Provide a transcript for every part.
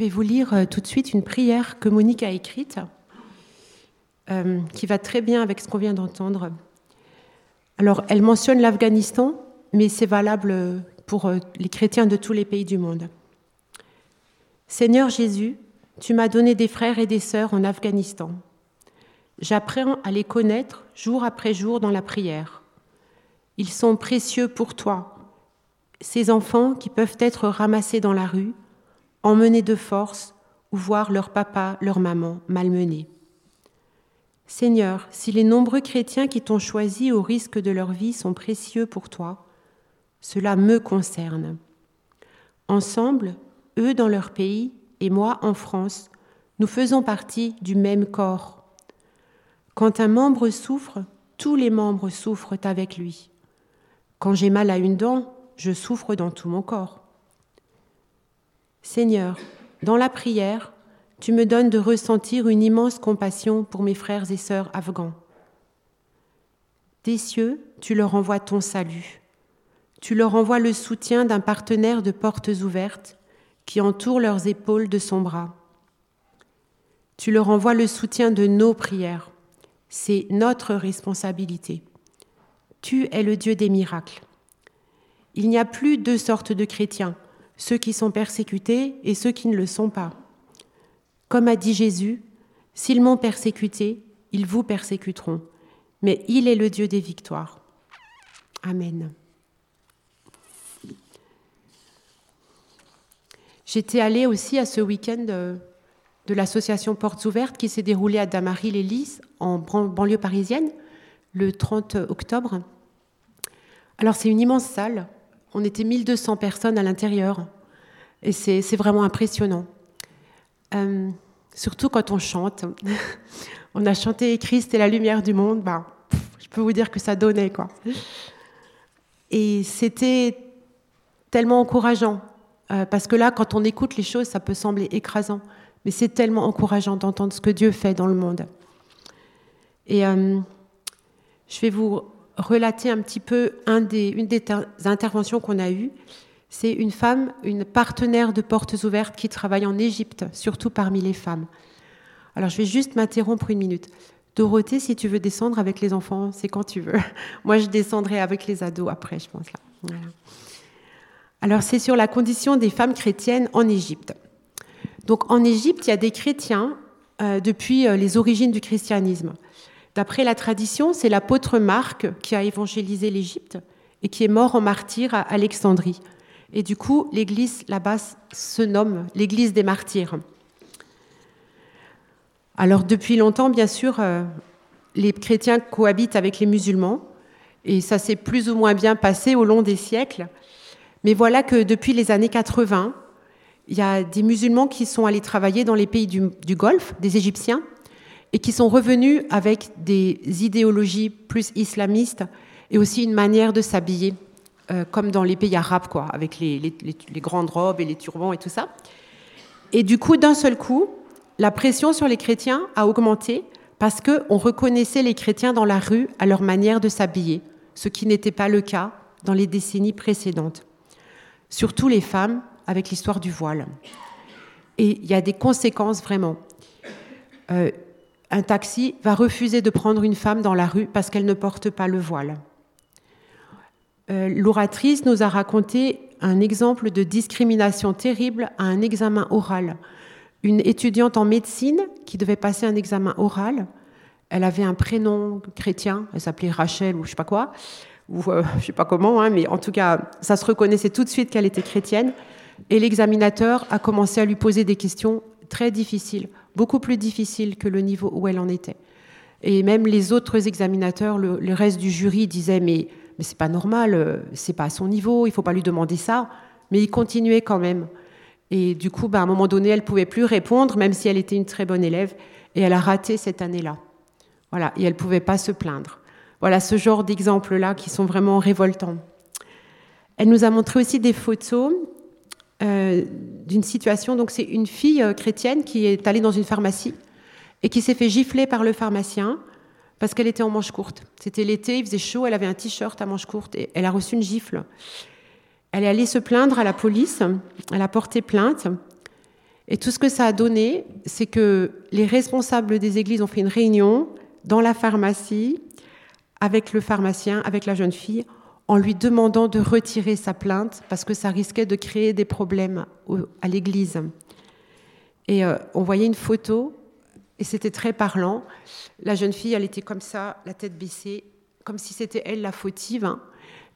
vais vous lire euh, tout de suite une prière que Monique a écrite, euh, qui va très bien avec ce qu'on vient d'entendre. Alors, elle mentionne l'Afghanistan, mais c'est valable pour euh, les chrétiens de tous les pays du monde. Seigneur Jésus, tu m'as donné des frères et des sœurs en Afghanistan. J'apprends à les connaître jour après jour dans la prière. Ils sont précieux pour toi, ces enfants qui peuvent être ramassés dans la rue, emmenés de force ou voir leur papa, leur maman malmenés. Seigneur, si les nombreux chrétiens qui t'ont choisi au risque de leur vie sont précieux pour toi, cela me concerne. Ensemble, eux dans leur pays et moi en France, nous faisons partie du même corps. Quand un membre souffre, tous les membres souffrent avec lui. Quand j'ai mal à une dent, je souffre dans tout mon corps. Seigneur, dans la prière, tu me donnes de ressentir une immense compassion pour mes frères et sœurs afghans. Des cieux, tu leur envoies ton salut. Tu leur envoies le soutien d'un partenaire de portes ouvertes qui entoure leurs épaules de son bras. Tu leur envoies le soutien de nos prières. C'est notre responsabilité. Tu es le Dieu des miracles. Il n'y a plus deux sortes de chrétiens, ceux qui sont persécutés et ceux qui ne le sont pas. Comme a dit Jésus, s'ils m'ont persécuté, ils vous persécuteront, mais il est le Dieu des victoires. Amen. J'étais allée aussi à ce week-end de, l'association Portes Ouvertes qui s'est déroulé à Damary-les-Lys, en banlieue parisienne, le 30 octobre. Alors c'est une immense salle, on était 1200 personnes à l'intérieur, et c'est vraiment impressionnant. Euh, surtout quand on chante. on a chanté Christ est la lumière du monde, bah, je peux vous dire que ça donnait. quoi. Et c'était tellement encourageant. Euh, parce que là, quand on écoute les choses, ça peut sembler écrasant, mais c'est tellement encourageant d'entendre ce que Dieu fait dans le monde. Et euh, je vais vous relater un petit peu une des interventions qu'on a eues. C'est une femme, une partenaire de Portes Ouvertes qui travaille en Égypte, surtout parmi les femmes. Alors je vais juste m'interrompre une minute. Dorothée, si tu veux descendre avec les enfants, c'est quand tu veux. Moi, je descendrai avec les ados après, je pense. Alors c'est sur la condition des femmes chrétiennes en Égypte. Donc en Égypte, il y a des chrétiens euh, depuis euh, les origines du christianisme. D'après la tradition, c'est l'apôtre Marc qui a évangélisé l'Égypte et qui est mort en martyr à Alexandrie. Et du coup, l'église là-bas se nomme l'église des martyrs. Alors depuis longtemps, bien sûr, euh, les chrétiens cohabitent avec les musulmans et ça s'est plus ou moins bien passé au long des siècles. Mais voilà que depuis les années 80, il y a des musulmans qui sont allés travailler dans les pays du, Golfe, des Égyptiens, et qui sont revenus avec des idéologies plus islamistes et aussi une manière de s'habiller, euh, comme dans les pays arabes, quoi, avec les, grandes robes et les turbans et tout ça. Et du coup, d'un seul coup, la pression sur les chrétiens a augmenté parce qu'on reconnaissait les chrétiens dans la rue à leur manière de s'habiller, ce qui n'était pas le cas dans les décennies précédentes surtout les femmes, avec l'histoire du voile. Et il y a des conséquences vraiment. Euh, un taxi va refuser de prendre une femme dans la rue parce qu'elle ne porte pas le voile. Euh, l'oratrice nous a raconté un exemple de discrimination terrible à un examen oral. Une étudiante en médecine qui devait passer un examen oral, elle avait un prénom chrétien, elle s'appelait Rachel ou je sais pas quoi, ou euh, je sais pas comment, hein, mais en tout cas, ça se reconnaissait tout de suite qu'elle était chrétienne. Et l'examinateur a commencé à lui poser des questions très difficiles, beaucoup plus difficiles que le niveau où elle en était. Et même les autres examinateurs, le, reste du jury disait mais mais c'est pas normal, euh, c'est pas à son niveau, il faut pas lui demander ça. Mais il continuait quand même. Et du coup, bah, à un moment donné, elle pouvait plus répondre, même si elle était une très bonne élève, et elle a raté cette année-là. Voilà, et elle pouvait pas se plaindre. Voilà ce genre d'exemples-là qui sont vraiment révoltants. Elle nous a montré aussi des photos euh, d'une situation. Donc, c'est une fille euh, chrétienne qui est allée dans une pharmacie et qui s'est fait gifler par le pharmacien parce qu'elle était en manche courte. C'était l'été, il faisait chaud, elle avait un t-shirt à manche courte et elle a reçu une gifle. Elle est allée se plaindre à la police, elle a porté plainte Et tout ce que ça a donné, c'est que les responsables des églises ont fait une réunion dans la pharmacie avec le pharmacien, avec la jeune fille, en lui demandant de retirer sa plainte parce que ça risquait de créer des problèmes à l'église. Et euh, on voyait une photo et c'était très parlant. La jeune fille, elle était comme ça, la tête baissée, comme si c'était elle la fautive.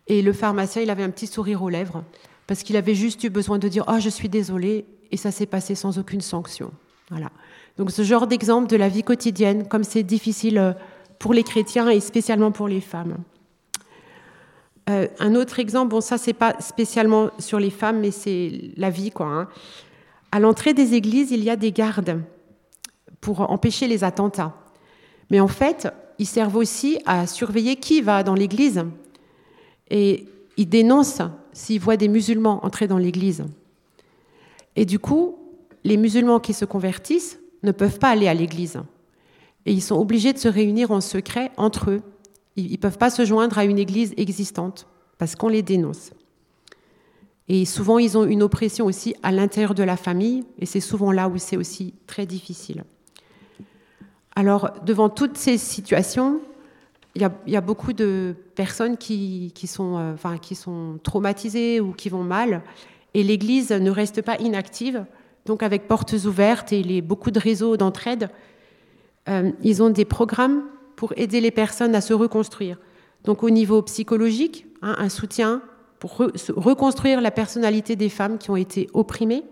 Et le pharmacien, il avait un petit sourire aux lèvres parce qu'il avait juste eu besoin de dire Oh, je suis désolée. Et ça s'est passé sans aucune sanction. Voilà. Donc, ce genre d'exemple de la vie quotidienne, comme c'est difficile euh, pour les chrétiens et spécialement pour les femmes. Euh, un autre exemple, bon, ça, c'est pas spécialement sur les femmes, mais c'est la vie, quoi. Hein. À l'entrée des églises, il y a des gardes pour empêcher les attentats. Mais en fait, ils servent aussi à surveiller qui va dans l'église. Et ils dénoncent s'ils voient des musulmans entrer dans l'église. Et du coup, les musulmans qui se convertissent ne peuvent pas aller à l'église. Et ils sont obligés de se réunir en secret entre eux. Ils ne peuvent pas se joindre à une église existante parce qu'on les dénonce. Et souvent, ils ont une oppression aussi à l'intérieur de la famille, et c'est souvent là où c'est aussi très difficile. Alors, devant toutes ces situations, il y, a, beaucoup de personnes qui, sont, euh, enfin, qui sont traumatisées ou qui vont mal, et l'Église ne reste pas inactive. Donc, avec Portes Ouvertes et les, beaucoup de réseaux d'entraide, euh, ils ont des programmes pour aider les personnes à se reconstruire. Donc, au niveau psychologique, hein, un soutien pour reconstruire la personnalité des femmes qui ont été opprimées.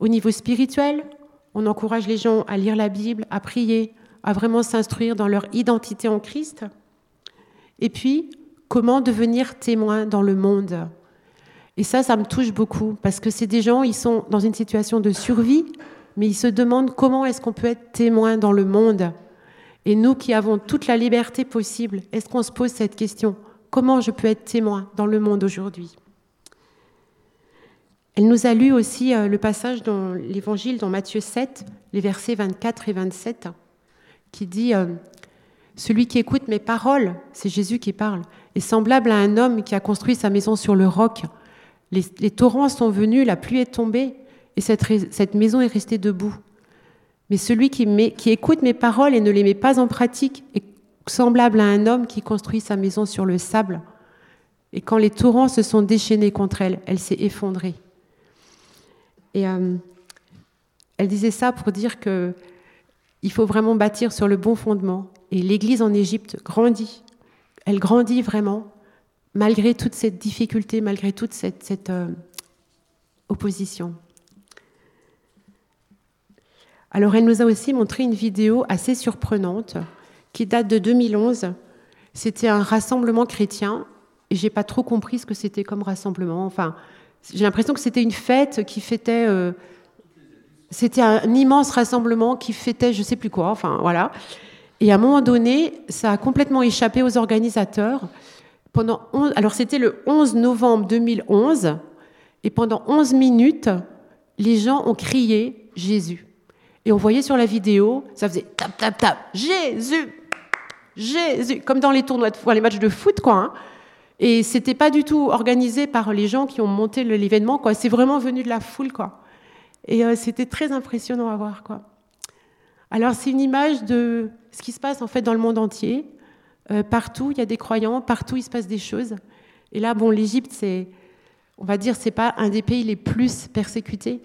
Au niveau spirituel, on encourage les gens à lire la Bible, à prier, à vraiment s'instruire dans leur identité en Christ. Et puis, comment devenir témoin dans le monde. Et ça, ça me touche beaucoup, parce que c'est des gens, ils sont dans une situation de survie, mais ils se demandent comment est-ce qu'on peut être témoin dans le monde. Et nous qui avons toute la liberté possible, est-ce qu'on se pose cette question? Comment je peux être témoin dans le monde aujourd'hui? Elle nous a lu aussi euh, le passage dans l'Évangile, dans Matthieu 7, les versets 24 et 27 qui dit euh, Celui qui écoute mes paroles, c'est Jésus qui parle, est semblable à un homme qui a construit sa maison sur le roc. Les, torrents sont venus, la pluie est tombée, et cette, maison est restée debout. Mais celui qui, écoute mes paroles et ne les met pas en pratique est semblable à un homme qui construit sa maison sur le sable. Et quand les torrents se sont déchaînés contre elle, elle s'est effondrée. Et euh, elle disait ça pour dire que il faut vraiment bâtir sur le bon fondement. Et l'Église en Égypte grandit. Elle grandit vraiment, malgré toute cette difficulté, malgré toute cette, euh, opposition. Alors elle nous a aussi montré une vidéo assez surprenante qui date de 2011. C'était un rassemblement chrétien et j'ai pas trop compris ce que c'était comme rassemblement. Enfin, j'ai l'impression que c'était une fête qui fêtait euh, c'était un immense rassemblement qui fêtait je sais plus quoi, enfin voilà. Et à un moment donné, ça a complètement échappé aux organisateurs. Pendant alors c'était le 11 novembre 2011, et pendant 11 minutes, les gens ont crié Jésus. Et on voyait sur la vidéo, ça faisait tap tap tap, Jésus, Jésus, comme dans les tournois, de, les matchs de foot, quoi. Hein. Et c'était pas du tout organisé par les gens qui ont monté l'événement, quoi. C'est vraiment venu de la foule, quoi. Et euh, c'était très impressionnant à voir. Quoi. Alors c'est une image de ce qui se passe en fait dans le monde entier. Euh, partout, il y a des croyants, partout, il se passe des choses. Et là, bon, l'Égypte, c'est, on va dire, c'est pas un des pays les plus persécutés,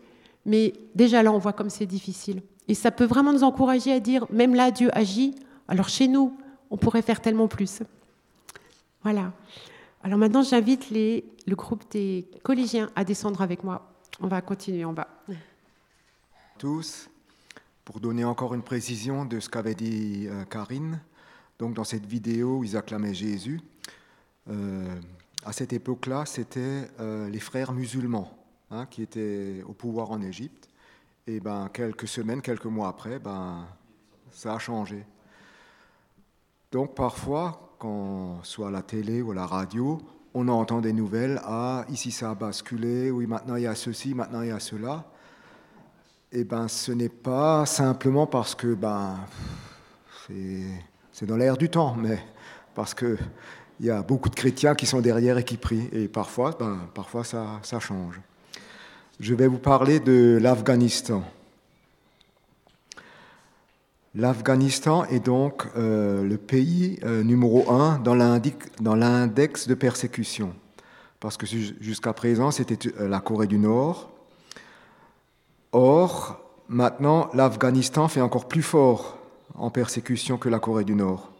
mais déjà là, on voit comme c'est difficile. Et ça peut vraiment nous encourager à dire, même là, Dieu agit. Alors chez nous, on pourrait faire tellement plus. Voilà. Alors maintenant, j'invite le groupe des collégiens à descendre avec moi. On va continuer en bas tous. Pour donner encore une précision de ce qu'avait dit euh, Karine, donc dans cette vidéo ils acclamaient Jésus, euh, à cette époque-là, c'était euh, les frères musulmans hein, qui étaient au pouvoir en Égypte. Et ben, quelques semaines, quelques mois après, ben, ça a changé. Donc parfois, quand soit à la télé ou à la radio, on entend des nouvelles, ah, ici ça a basculé, oui, maintenant il y a ceci, maintenant il y a cela eh ben, ce n'est pas simplement parce que ben, c'est dans l'air du temps, mais parce qu'il y a beaucoup de chrétiens qui sont derrière et qui prient. Et parfois, ben, parfois ça change. Je vais vous parler de l'Afghanistan. L'Afghanistan est donc euh, le pays euh, numéro un dans l'index de persécution. Parce que jusqu'à présent, c'était euh, la Corée du Nord. Or, maintenant, l'Afghanistan fait encore plus fort en persécution que la Corée du Nord.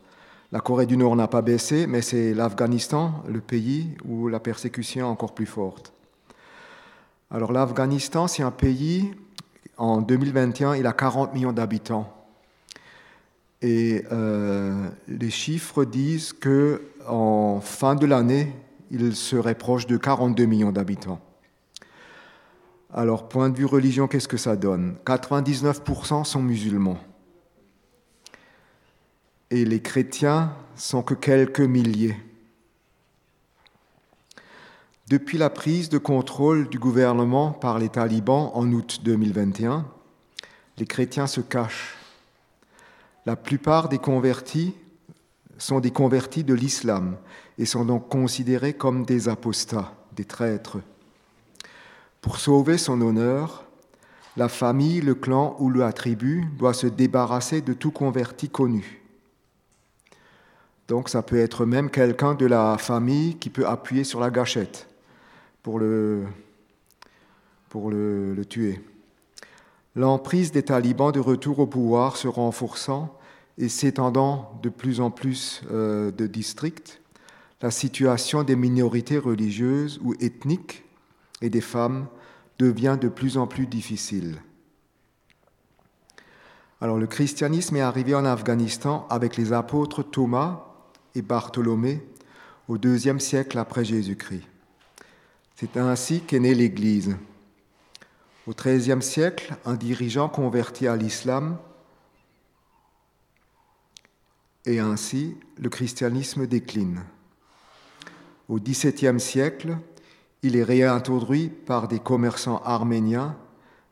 La Corée du Nord n'a pas baissé, mais c'est l'Afghanistan, le pays où la persécution est encore plus forte. Alors l'Afghanistan, c'est un pays, en 2021, il a 40 millions d'habitants. Et euh, les chiffres disent que en fin de l'année, il serait proche de 42 millions d'habitants. Alors, point de vue religion, qu'est-ce que ça donne? 99% sont musulmans. Et les chrétiens sont que quelques milliers. Depuis la prise de contrôle du gouvernement par les talibans en août 2021, les chrétiens se cachent la plupart des convertis sont des convertis de l'islam et sont donc considérés comme des apostats, des traîtres. Pour sauver son honneur, la famille, le clan ou la tribu doit se débarrasser de tout converti connu. Donc ça peut être même quelqu'un de la famille qui peut appuyer sur la gâchette pour le, tuer. L'emprise des talibans de retour au pouvoir se renforçant et s'étendant de plus en plus euh, de districts, la situation des minorités religieuses ou ethniques et des femmes devient de plus en plus difficile. Alors le christianisme est arrivé en Afghanistan avec les apôtres Thomas et Bartholomée au deuxième siècle après Jésus-Christ. C'est ainsi qu'est née l'Église. Au XIIIe siècle, un dirigeant converti à l'islam et ainsi le christianisme décline. Au XVIIe siècle, il est réintroduit par des commerçants arméniens,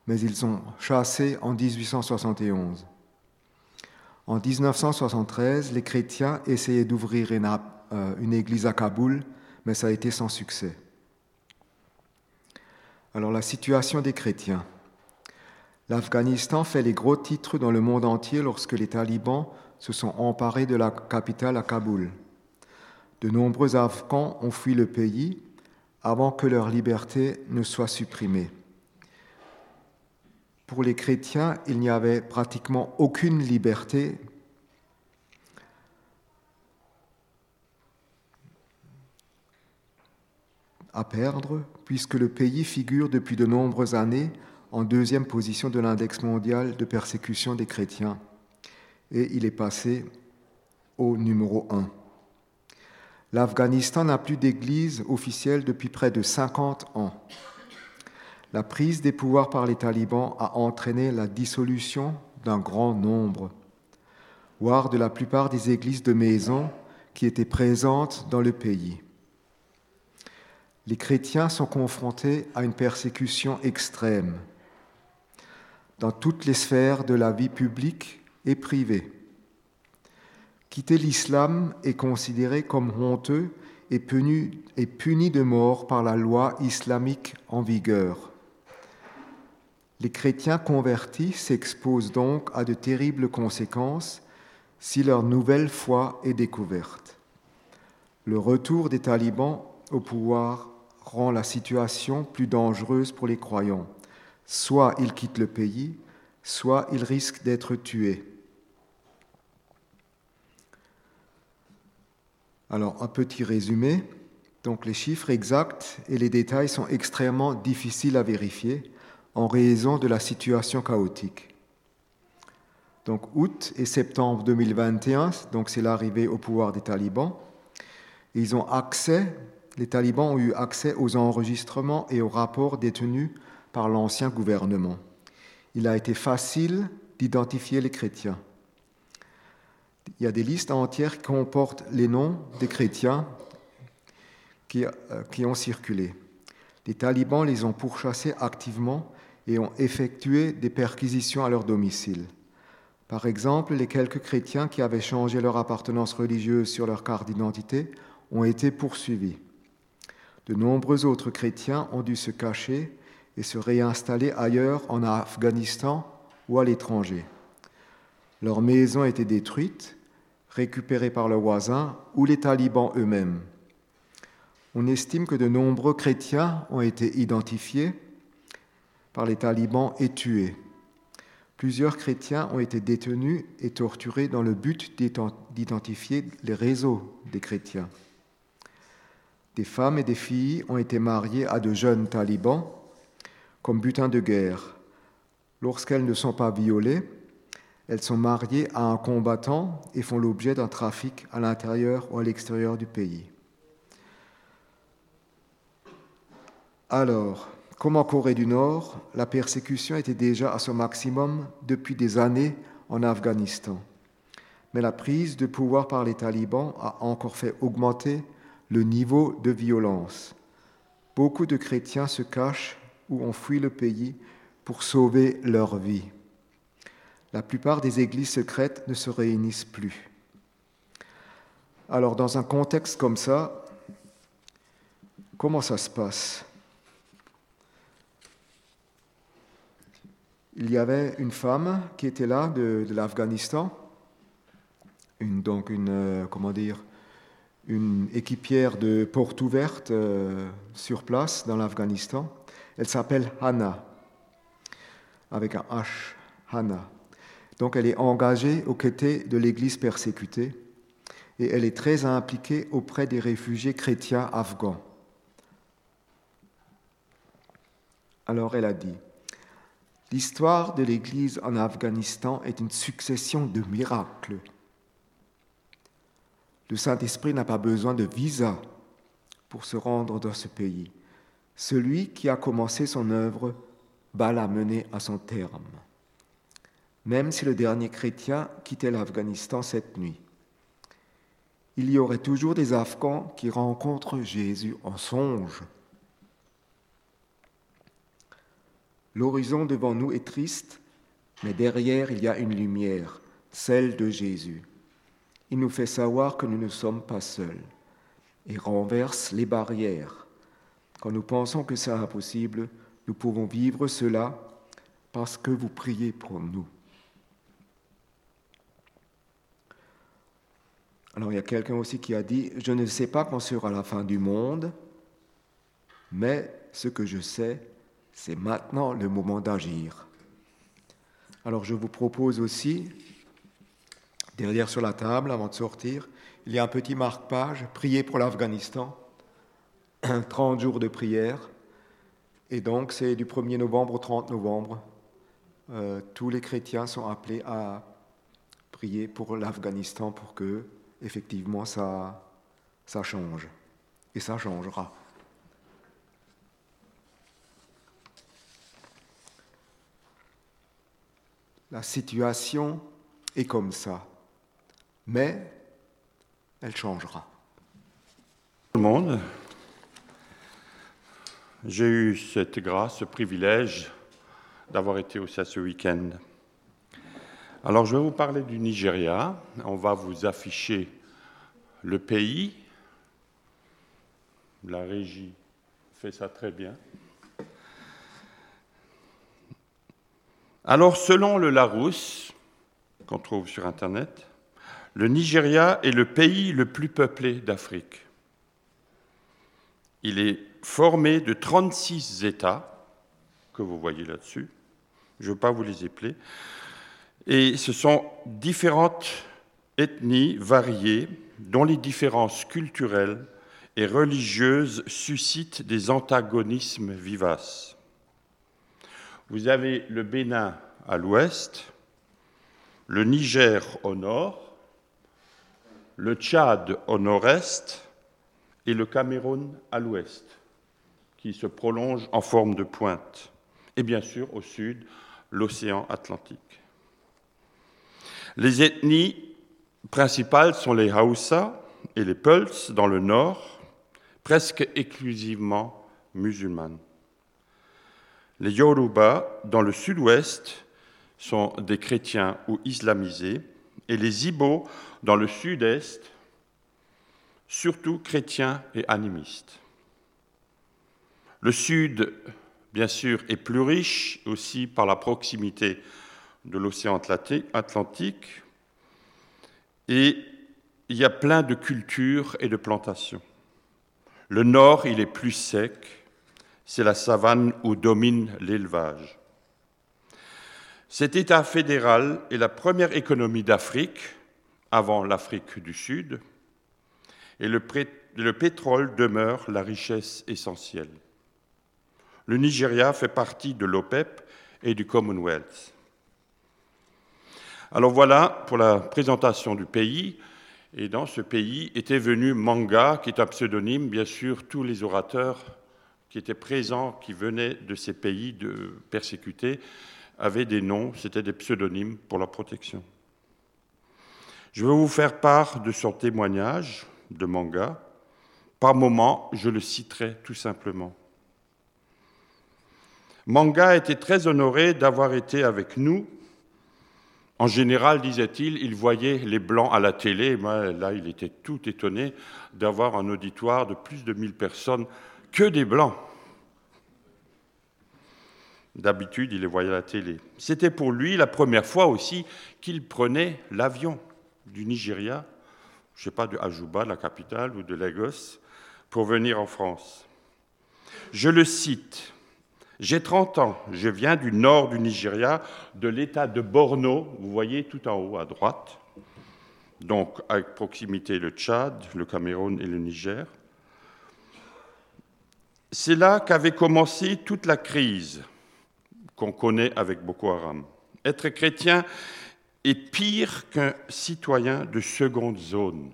mais ils sont chassés en 1871. En 1973, les chrétiens essayaient d'ouvrir euh, une, église à Kaboul, mais ça a été sans succès. Alors la situation des chrétiens. L'Afghanistan fait les gros titres dans le monde entier lorsque les talibans se sont emparés de la capitale à Kaboul. De nombreux Afghans ont fui le pays avant que leur liberté ne soit supprimée. Pour les chrétiens, il n'y avait pratiquement aucune liberté à perdre, puisque le pays figure depuis de nombreuses années en deuxième position de l'index mondial de persécution des chrétiens et il est passé au numéro 1. L'Afghanistan n'a plus d'église officielle depuis près de 50 ans. La prise des pouvoirs par les talibans a entraîné la dissolution d'un grand nombre, voire de la plupart des églises de maison qui étaient présentes dans le pays. Les chrétiens sont confrontés à une persécution extrême. Dans toutes les sphères de la vie publique, et privé. Quitter l'islam est considéré comme honteux et puni de mort par la loi islamique en vigueur. Les chrétiens convertis s'exposent donc à de terribles conséquences si leur nouvelle foi est découverte. Le retour des talibans au pouvoir rend la situation plus dangereuse pour les croyants. Soit ils quittent le pays, soit ils risquent d'être tués. Alors, un petit résumé. Donc, les chiffres exacts et les détails sont extrêmement difficiles à vérifier en raison de la situation chaotique. Donc, août et septembre 2021, donc c'est l'arrivée au pouvoir des talibans. Ils ont accès, les talibans ont eu accès aux enregistrements et aux rapports détenus par l'ancien gouvernement. Il a été facile d'identifier les chrétiens. Il y a des listes entières qui comportent les noms des chrétiens qui, euh, qui ont circulé. Les talibans les ont pourchassés activement et ont effectué des perquisitions à leur domicile. Par exemple, les quelques chrétiens qui avaient changé leur appartenance religieuse sur leur carte d'identité ont été poursuivis. De nombreux autres chrétiens ont dû se cacher et se réinstaller ailleurs en Afghanistan ou à l'étranger. Leurs maisons étaient détruites, récupérées par leurs voisins ou les talibans eux-mêmes. On estime que de nombreux chrétiens ont été identifiés par les talibans et tués. Plusieurs chrétiens ont été détenus et torturés dans le but d'identifier les réseaux des chrétiens. Des femmes et des filles ont été mariées à de jeunes talibans comme butin de guerre. Lorsqu'elles ne sont pas violées, elles sont mariées à un combattant et font l'objet d'un trafic à l'intérieur ou à l'extérieur du pays. Alors, comme en Corée du Nord, la persécution était déjà à son maximum depuis des années en Afghanistan. Mais la prise de pouvoir par les talibans a encore fait augmenter le niveau de violence. Beaucoup de chrétiens se cachent ou ont fui le pays pour sauver leur vie la plupart des églises secrètes ne se réunissent plus. Alors dans un contexte comme ça, comment ça se passe? Il y avait une femme qui était là de, l'Afghanistan, donc une, euh, comment dire, une équipière de porte ouverte euh, sur place dans l'Afghanistan. Elle s'appelle Hannah, avec un H, Hannah. Donc elle est engagée aux côtés de l'Église persécutée et elle est très impliquée auprès des réfugiés chrétiens afghans. Alors elle a dit, l'histoire de l'Église en Afghanistan est une succession de miracles. Le Saint-Esprit n'a pas besoin de visa pour se rendre dans ce pays. Celui qui a commencé son œuvre va la mener à son terme même si le dernier chrétien quittait l'Afghanistan cette nuit. Il y aurait toujours des Afghans qui rencontrent Jésus en songe. L'horizon devant nous est triste, mais derrière il y a une lumière, celle de Jésus. Il nous fait savoir que nous ne sommes pas seuls et renverse les barrières. Quand nous pensons que c'est impossible, nous pouvons vivre cela parce que vous priez pour nous. Alors il y a quelqu'un aussi qui a dit, je ne sais pas quand sera la fin du monde, mais ce que je sais, c'est maintenant le moment d'agir. Alors je vous propose aussi, derrière sur la table, avant de sortir, il y a un petit marque-page, prier pour l'Afghanistan, 30 jours de prière, et donc c'est du 1er novembre au 30 novembre. Euh, tous les chrétiens sont appelés à prier pour l'Afghanistan pour que effectivement, ça, ça change. Et ça changera. La situation est comme ça, mais elle changera. Tout le monde, j'ai eu cette grâce, ce privilège d'avoir été aussi à ce week-end. Alors je vais vous parler du Nigeria. On va vous afficher le pays. La régie fait ça très bien. Alors selon le Larousse, qu'on trouve sur Internet, le Nigeria est le pays le plus peuplé d'Afrique. Il est formé de 36 États, que vous voyez là-dessus. Je ne veux pas vous les épeler. Et ce sont différentes ethnies variées dont les différences culturelles et religieuses suscitent des antagonismes vivaces. Vous avez le Bénin à l'ouest, le Niger au nord, le Tchad au nord-est et le Cameroun à l'ouest, qui se prolonge en forme de pointe, et bien sûr au sud, l'océan Atlantique. Les ethnies principales sont les Hausa et les Peuls dans le nord, presque exclusivement musulmanes. Les Yoruba dans le sud-ouest sont des chrétiens ou islamisés, et les Ibo dans le sud-est, surtout chrétiens et animistes. Le sud bien sûr, est plus riche aussi par la proximité de l'océan Atlantique. Et il y a plein de cultures et de plantations. Le nord, il est plus sec, c'est la savane où domine l'élevage. Cet État fédéral est la première économie d'Afrique, avant l'Afrique du Sud, et le, le pétrole demeure la richesse essentielle. Le Nigeria fait partie de l'OPEP et du Commonwealth. Alors voilà pour la présentation du pays. Et dans ce pays était venu Manga, qui est un pseudonyme, bien sûr, tous les orateurs qui étaient présents, qui venaient de ces pays de persécutés, avaient des noms, c'était des pseudonymes pour la protection. Je vais vous faire part de son témoignage de Manga. Par moments, je le citerai tout simplement. Manga était très honoré d'avoir été avec nous en général, disait-il, il voyait les Blancs à la télé. là, il était tout étonné d'avoir un auditoire de plus de 1000 personnes que des Blancs. D'habitude, il les voyait à la télé. C'était pour lui la première fois aussi qu'il prenait l'avion du Nigeria, je ne sais pas, de Ajuba, la capitale, ou de Lagos, pour venir en France. Je le cite j'ai 30 ans, je viens du nord du Nigeria, de l'état de Borno, vous voyez tout en haut à droite, donc avec proximité le Tchad, le Cameroun et le Niger. C'est là qu'avait commencé toute la crise qu'on connaît avec Boko Haram. Être chrétien est pire qu'un citoyen de seconde zone.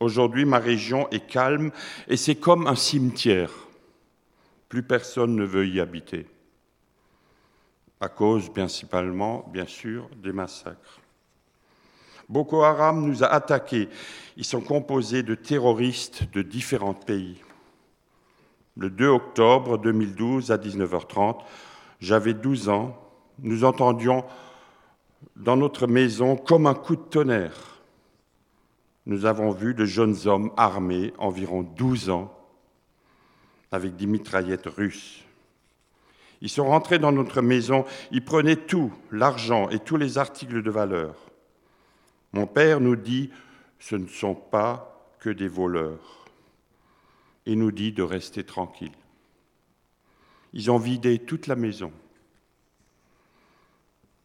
Aujourd'hui, ma région est calme et c'est comme un cimetière. Plus personne ne veut y habiter, à cause principalement, bien sûr, des massacres. Boko Haram nous a attaqués. Ils sont composés de terroristes de différents pays. Le 2 octobre 2012 à 19h30, j'avais 12 ans, nous entendions dans notre maison comme un coup de tonnerre. Nous avons vu de jeunes hommes armés, environ 12 ans, avec des mitraillettes russes. Ils sont rentrés dans notre maison, ils prenaient tout, l'argent et tous les articles de valeur. Mon père nous dit, ce ne sont pas que des voleurs. Il nous dit de rester tranquille. Ils ont vidé toute la maison.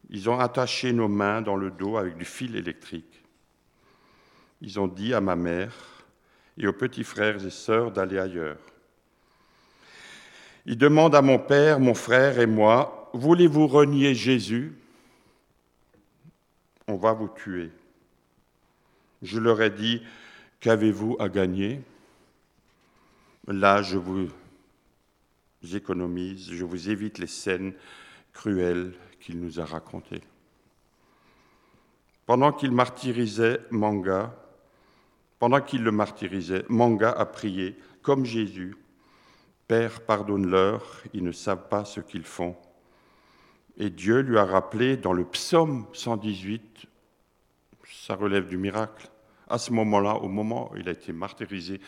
Ils ont attaché nos mains dans le dos avec du fil électrique. Ils ont dit à ma mère et aux petits frères et sœurs d'aller ailleurs. Il demande à mon père, mon frère et moi, voulez-vous renier Jésus? On va vous tuer. Je leur ai dit, qu'avez-vous à gagner? Là, je vous économise, je vous évite les scènes cruelles qu'il nous a racontées. Pendant qu'il martyrisait Manga, pendant qu'il le martyrisait, Manga a prié comme Jésus Père, pardonne-leur, ils ne savent pas ce qu'ils font. Et Dieu lui a rappelé dans le psaume 118, ça relève du miracle, à ce moment-là, au moment où il a été martyrisé,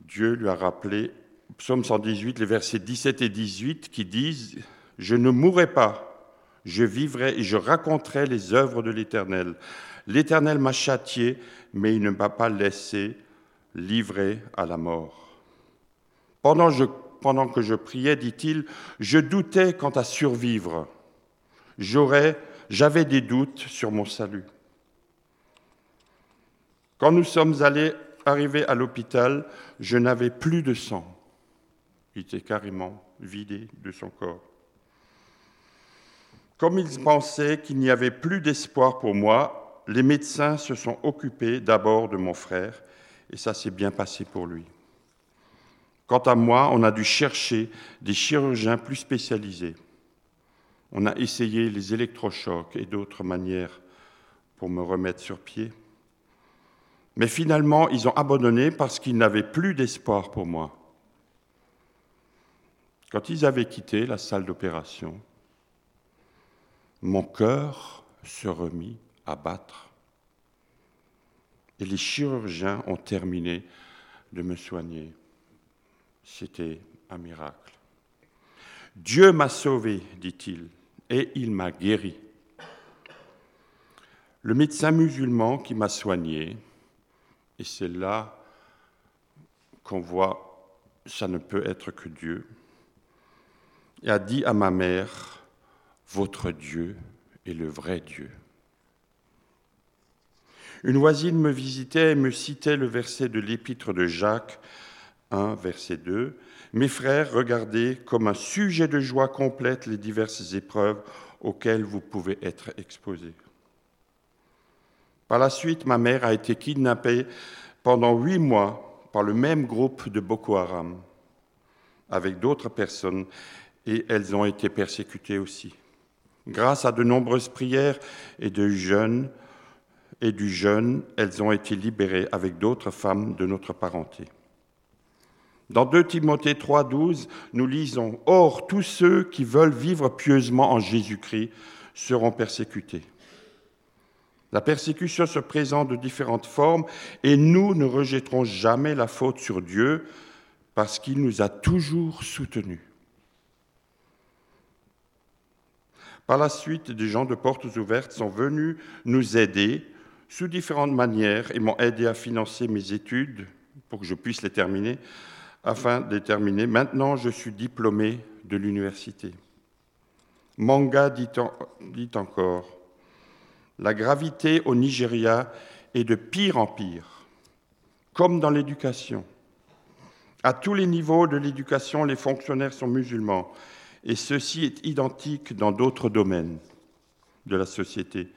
Dieu lui a rappelé, psaume 118, les versets 17 et 18 qui disent, Je ne mourrai pas, je vivrai et je raconterai les œuvres de l'Éternel. L'Éternel m'a châtié, mais il ne m'a pas laissé livré à la mort. Pendant, que je priais, dit-il, je doutais quant à survivre. J'avais des doutes sur mon salut. Quand nous sommes allés, arrivés à l'hôpital, je n'avais plus de sang. Il était carrément vidé de son corps. Comme ils pensaient qu'il n'y avait plus d'espoir pour moi, les médecins se sont occupés d'abord de mon frère, et ça s'est bien passé pour lui. Quant à moi, on a dû chercher des chirurgiens plus spécialisés. On a essayé les électrochocs et d'autres manières pour me remettre sur pied. Mais finalement, ils ont abandonné parce qu'ils n'avaient plus d'espoir pour moi. Quand ils avaient quitté la salle d'opération, mon cœur se remit à battre. Et les chirurgiens ont terminé de me soigner. C'était un miracle. Dieu m'a sauvé, dit-il, et il m'a guéri. Le médecin musulman qui m'a soigné, et c'est là qu'on voit, ça ne peut être que Dieu, a dit à ma mère, votre Dieu est le vrai Dieu. Une voisine me visitait et me citait le verset de l'épître de Jacques 1, verset 2. Mes frères, regardez comme un sujet de joie complète les diverses épreuves auxquelles vous pouvez être exposés. Par la suite, ma mère a été kidnappée pendant huit mois par le même groupe de Boko Haram, avec d'autres personnes, et elles ont été persécutées aussi. Grâce à de nombreuses prières et du jeûne, elles ont été libérées avec d'autres femmes de notre parenté. Dans 2 Timothée 3,12, nous lisons Or, tous ceux qui veulent vivre pieusement en Jésus-Christ seront persécutés. La persécution se présente de différentes formes et nous ne rejetterons jamais la faute sur Dieu parce qu'il nous a toujours soutenus. Par la suite, des gens de portes ouvertes sont venus nous aider sous différentes manières et m'ont aidé à financer mes études pour que je puisse les terminer, afin de terminer. Maintenant, je suis diplômé de l'université. Manga dit encore, la gravité au Nigeria est de pire en pire, comme dans l'éducation. À tous les niveaux de l'éducation, les fonctionnaires sont musulmans, et ceci est identique dans d'autres domaines de la société.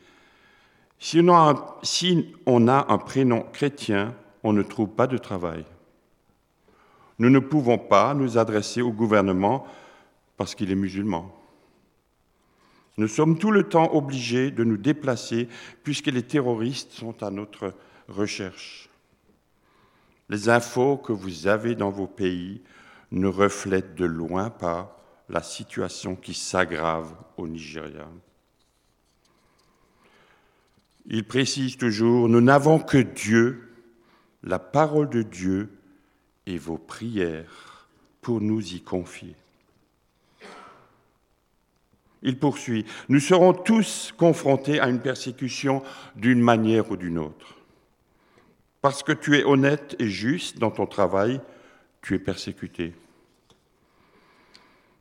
Si on, a un, si on a un prénom chrétien, on ne trouve pas de travail. Nous ne pouvons pas nous adresser au gouvernement parce qu'il est musulman. Nous sommes tout le temps obligés de nous déplacer puisque les terroristes sont à notre recherche. Les infos que vous avez dans vos pays ne reflètent de loin pas la situation qui s'aggrave au Nigeria. Il précise toujours, nous n'avons que Dieu, la parole de Dieu et vos prières pour nous y confier. Il poursuit, nous serons tous confrontés à une persécution d'une manière ou d'une autre. Parce que tu es honnête et juste dans ton travail, tu es persécuté.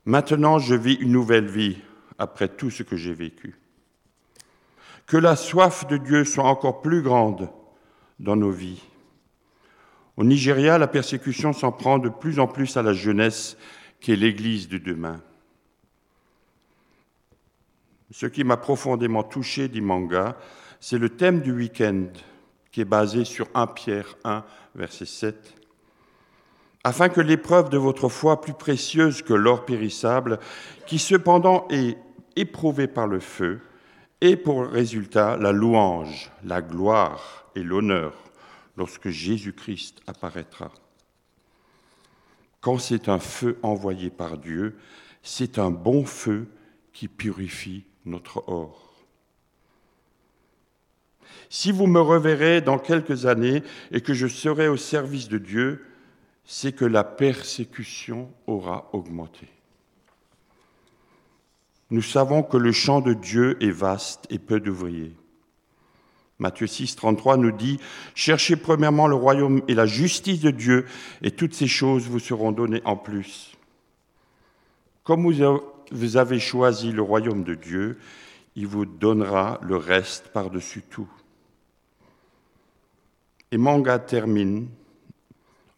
Maintenant, je vis une nouvelle vie après tout ce que j'ai vécu. Que la soif de Dieu soit encore plus grande dans nos vies. Au Nigeria, la persécution s'en prend de plus en plus à la jeunesse qui est l'Église de demain. Ce qui m'a profondément touché, dit Manga, c'est le thème du week-end qui est basé sur 1 Pierre 1, verset 7. Afin que l'épreuve de votre foi, plus précieuse que l'or périssable, qui cependant est éprouvée par le feu, et pour résultat la louange, la gloire et l'honneur lorsque Jésus-Christ apparaîtra. Quand c'est un feu envoyé par Dieu, c'est un bon feu qui purifie notre or. Si vous me reverrez dans quelques années et que je serai au service de Dieu, c'est que la persécution aura augmenté. Nous savons que le champ de Dieu est vaste et peu d'ouvriers. Matthieu 6, 33 nous dit, Cherchez premièrement le royaume et la justice de Dieu, et toutes ces choses vous seront données en plus. Comme vous avez choisi le royaume de Dieu, il vous donnera le reste par-dessus tout. Et Manga termine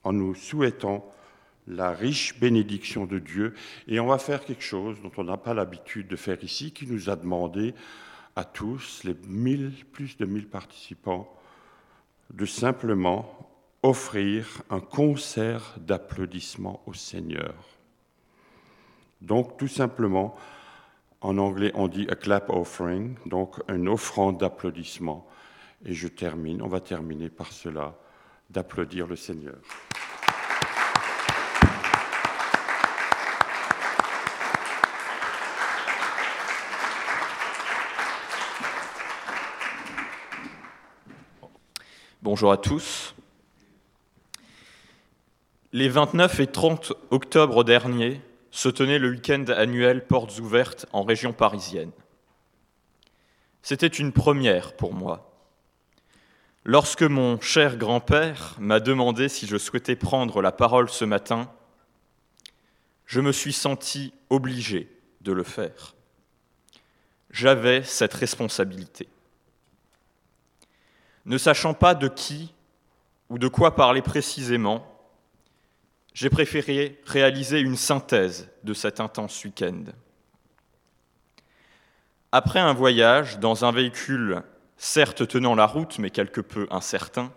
en nous souhaitant la riche bénédiction de Dieu. Et on va faire quelque chose dont on n'a pas l'habitude de faire ici, qui nous a demandé à tous, les plus de mille participants, de simplement offrir un concert d'applaudissements au Seigneur. Donc tout simplement, en anglais on dit a clap offering, donc un offrande d'applaudissements. Et je termine, on va terminer par cela, d'applaudir le Seigneur. Bonjour à tous. Les 29 et 30 octobre dernier se tenait le week-end annuel Portes ouvertes en région parisienne. C'était une première pour moi. Lorsque mon cher grand-père m'a demandé si je souhaitais prendre la parole ce matin, je me suis senti obligé de le faire. J'avais cette responsabilité. Ne sachant pas de qui ou de quoi parler précisément, j'ai préféré réaliser une synthèse de cet intense week-end. Après un voyage dans un véhicule certes tenant la route mais quelque peu incertain,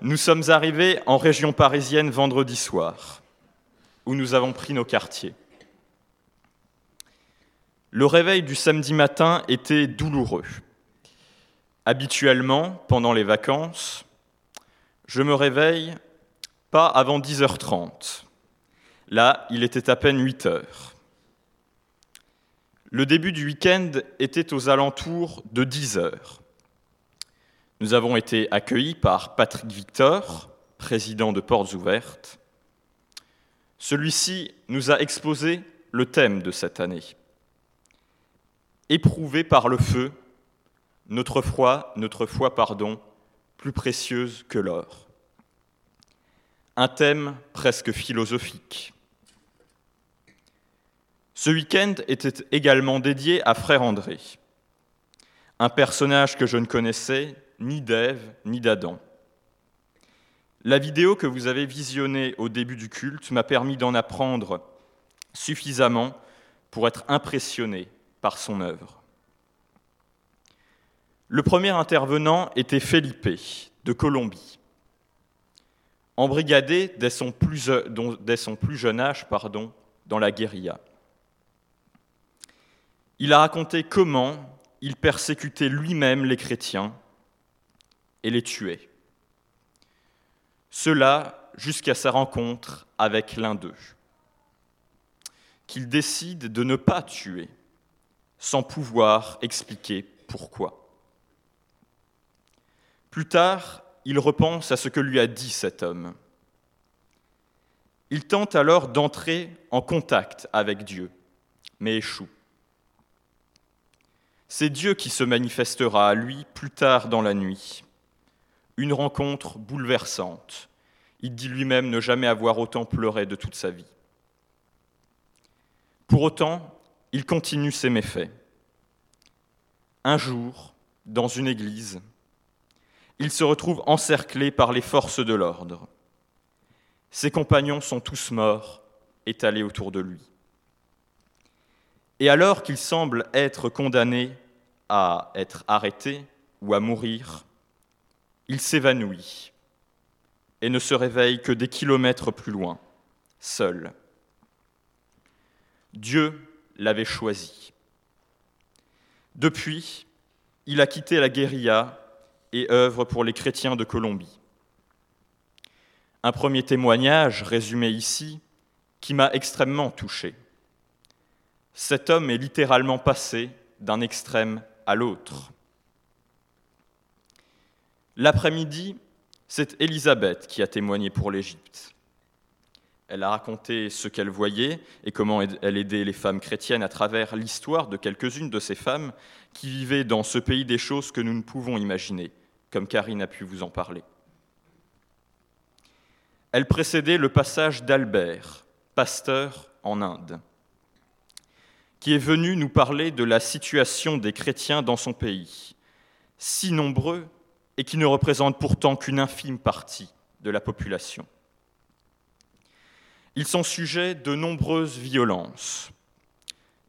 nous sommes arrivés en région parisienne vendredi soir, où nous avons pris nos quartiers. Le réveil du samedi matin était douloureux. Habituellement, pendant les vacances, je me réveille pas avant 10h30. Là, il était à peine 8 h Le début du week-end était aux alentours de 10 h Nous avons été accueillis par Patrick Victor, président de Portes Ouvertes. Celui-ci nous a exposé le thème de cette année. Éprouvé par le feu, notre foi, notre foi, pardon, plus précieuse que l'or un thème presque philosophique. Ce week-end était également dédié à Frère André, un personnage que je ne connaissais ni d'Ève ni d'Adam. La vidéo que vous avez visionnée au début du culte m'a permis d'en apprendre suffisamment pour être impressionné par son œuvre. Le premier intervenant était Felipe de Colombie embrigadé dès son plus, dès son plus jeune âge pardon, dans la guérilla. Il a raconté comment il persécutait lui-même les chrétiens et les tuait. Cela jusqu'à sa rencontre avec l'un d'eux, qu'il décide de ne pas tuer sans pouvoir expliquer pourquoi. Plus tard, il repense à ce que lui a dit cet homme. Il tente alors d'entrer en contact avec Dieu, mais échoue. C'est Dieu qui se manifestera à lui plus tard dans la nuit. Une rencontre bouleversante. Il dit lui-même ne jamais avoir autant pleuré de toute sa vie. Pour autant, il continue ses méfaits. Un jour, dans une église, il se retrouve encerclé par les forces de l'ordre. Ses compagnons sont tous morts, étalés autour de lui. Et alors qu'il semble être condamné à être arrêté ou à mourir, il s'évanouit et ne se réveille que des kilomètres plus loin, seul. Dieu l'avait choisi. Depuis, il a quitté la guérilla et œuvre pour les chrétiens de Colombie. Un premier témoignage résumé ici qui m'a extrêmement touché. Cet homme est littéralement passé d'un extrême à l'autre. L'après-midi, c'est Élisabeth qui a témoigné pour l'Égypte. Elle a raconté ce qu'elle voyait et comment elle aidait les femmes chrétiennes à travers l'histoire de quelques-unes de ces femmes qui vivaient dans ce pays des choses que nous ne pouvons imaginer, comme Karine a pu vous en parler. Elle précédait le passage d'Albert, pasteur en Inde, qui est venu nous parler de la situation des chrétiens dans son pays, si nombreux et qui ne représentent pourtant qu'une infime partie de la population. Ils sont sujets de nombreuses violences,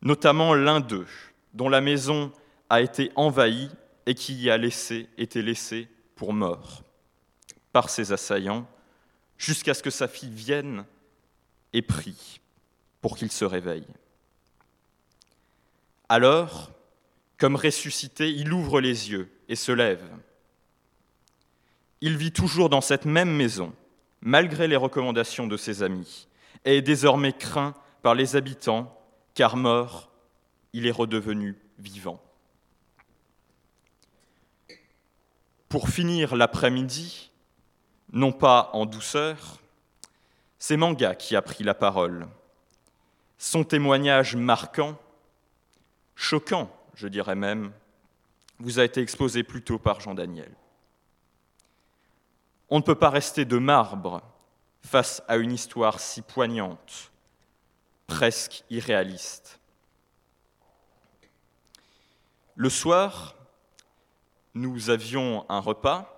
notamment l'un d'eux, dont la maison a été envahie et qui y a laissé, été laissé pour mort par ses assaillants, jusqu'à ce que sa fille vienne et prie pour qu'il se réveille. Alors, comme ressuscité, il ouvre les yeux et se lève. Il vit toujours dans cette même maison, malgré les recommandations de ses amis, et est désormais craint par les habitants, car mort, il est redevenu vivant. Pour finir l'après-midi, non pas en douceur, c'est Manga qui a pris la parole. Son témoignage marquant, choquant, je dirais même, vous a été exposé plus tôt par Jean Daniel. On ne peut pas rester de marbre face à une histoire si poignante, presque irréaliste. Le soir, nous avions un repas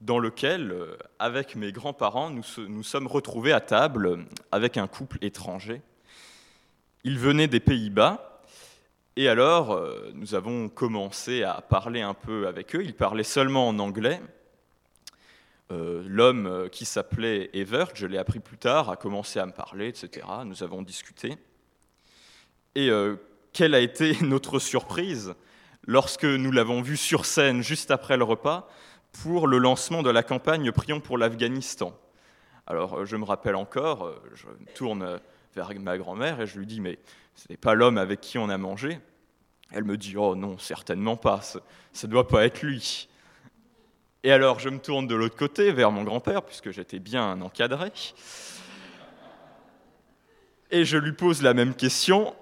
dans lequel, euh, avec mes grands-parents, nous nous sommes retrouvés à table avec un couple étranger. Ils venaient des Pays-Bas, et alors euh, nous avons commencé à parler un peu avec eux. Ils parlaient seulement en anglais. Euh, l'homme qui s'appelait Evert, je l'ai appris plus tard, a commencé à me parler, etc. Nous avons discuté. Et quelle a été notre surprise? Lorsque nous l'avons vu sur scène juste après le repas pour le lancement de la campagne Prions pour l'Afghanistan. Alors euh, je me rappelle encore, euh, je me tourne vers ma grand-mère et je lui dis Mais ce n'est pas l'homme avec qui on a mangé Elle me dit Oh non, certainement pas, ça ne doit pas être lui. Et alors je me tourne de l'autre côté vers mon grand-père, puisque j'étais bien encadré, et je lui pose la même question,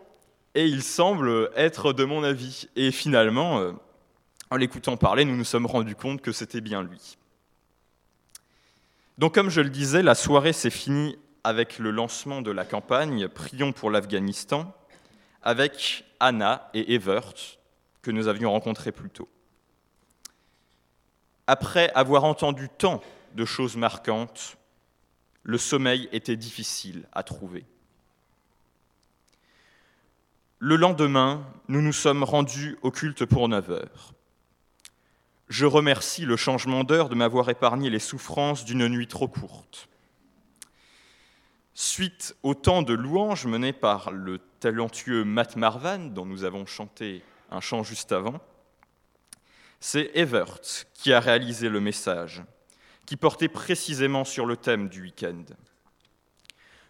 et il semble être de mon avis. Et finalement, euh, en l'écoutant parler, nous nous sommes rendus compte que c'était bien lui. Donc comme je le disais, la soirée s'est finie avec le lancement de la campagne Prions pour l'Afghanistan, avec Anna et Evert, que nous avions rencontrés plus tôt. Après avoir entendu tant de choses marquantes, le sommeil était difficile à trouver. Le lendemain, nous nous sommes rendus au culte pour 9 heures. Je remercie le changement d'heure de m'avoir épargné les souffrances d'une nuit trop courte. Suite au temps de louanges mené par le talentueux Matt Marvan, dont nous avons chanté un chant juste avant, c'est Evert qui a réalisé le message, qui portait précisément sur le thème du week-end.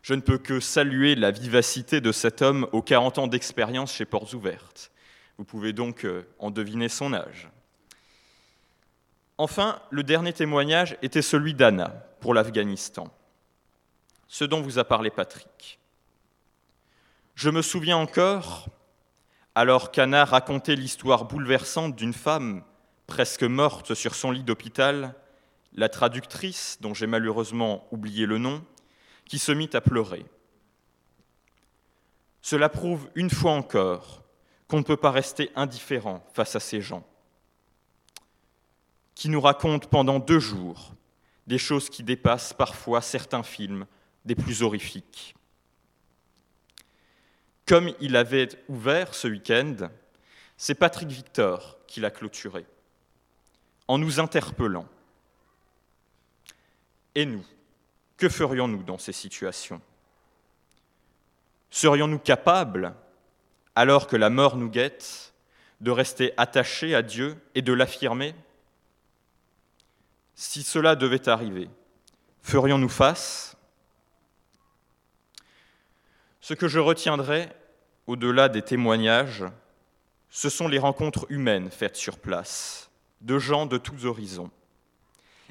Je ne peux que saluer la vivacité de cet homme aux 40 ans d'expérience chez Portes Ouvertes. Vous pouvez donc euh, en deviner son âge. Enfin, le dernier témoignage était celui d'Anna pour l'Afghanistan, ce dont vous a parlé Patrick. Je me souviens encore, alors qu'Anna racontait l'histoire bouleversante d'une femme presque morte sur son lit d'hôpital, la traductrice, dont j'ai malheureusement oublié le nom, qui se mit à pleurer. Cela prouve une fois encore qu'on ne peut pas rester indifférent face à ces gens, qui nous racontent pendant deux jours des choses qui dépassent parfois certains films des plus horrifiques. Comme il avait ouvert ce week-end, c'est Patrick Victor qui l'a clôturé, en nous interpellant. Et nous que ferions-nous dans ces situations? Serions-nous capables, alors que la mort nous guette, de rester attachés à Dieu et de l'affirmer? Si cela devait arriver, ferions-nous face? Ce que je retiendrai, au-delà des témoignages, ce sont les rencontres humaines faites sur place, de gens de tous horizons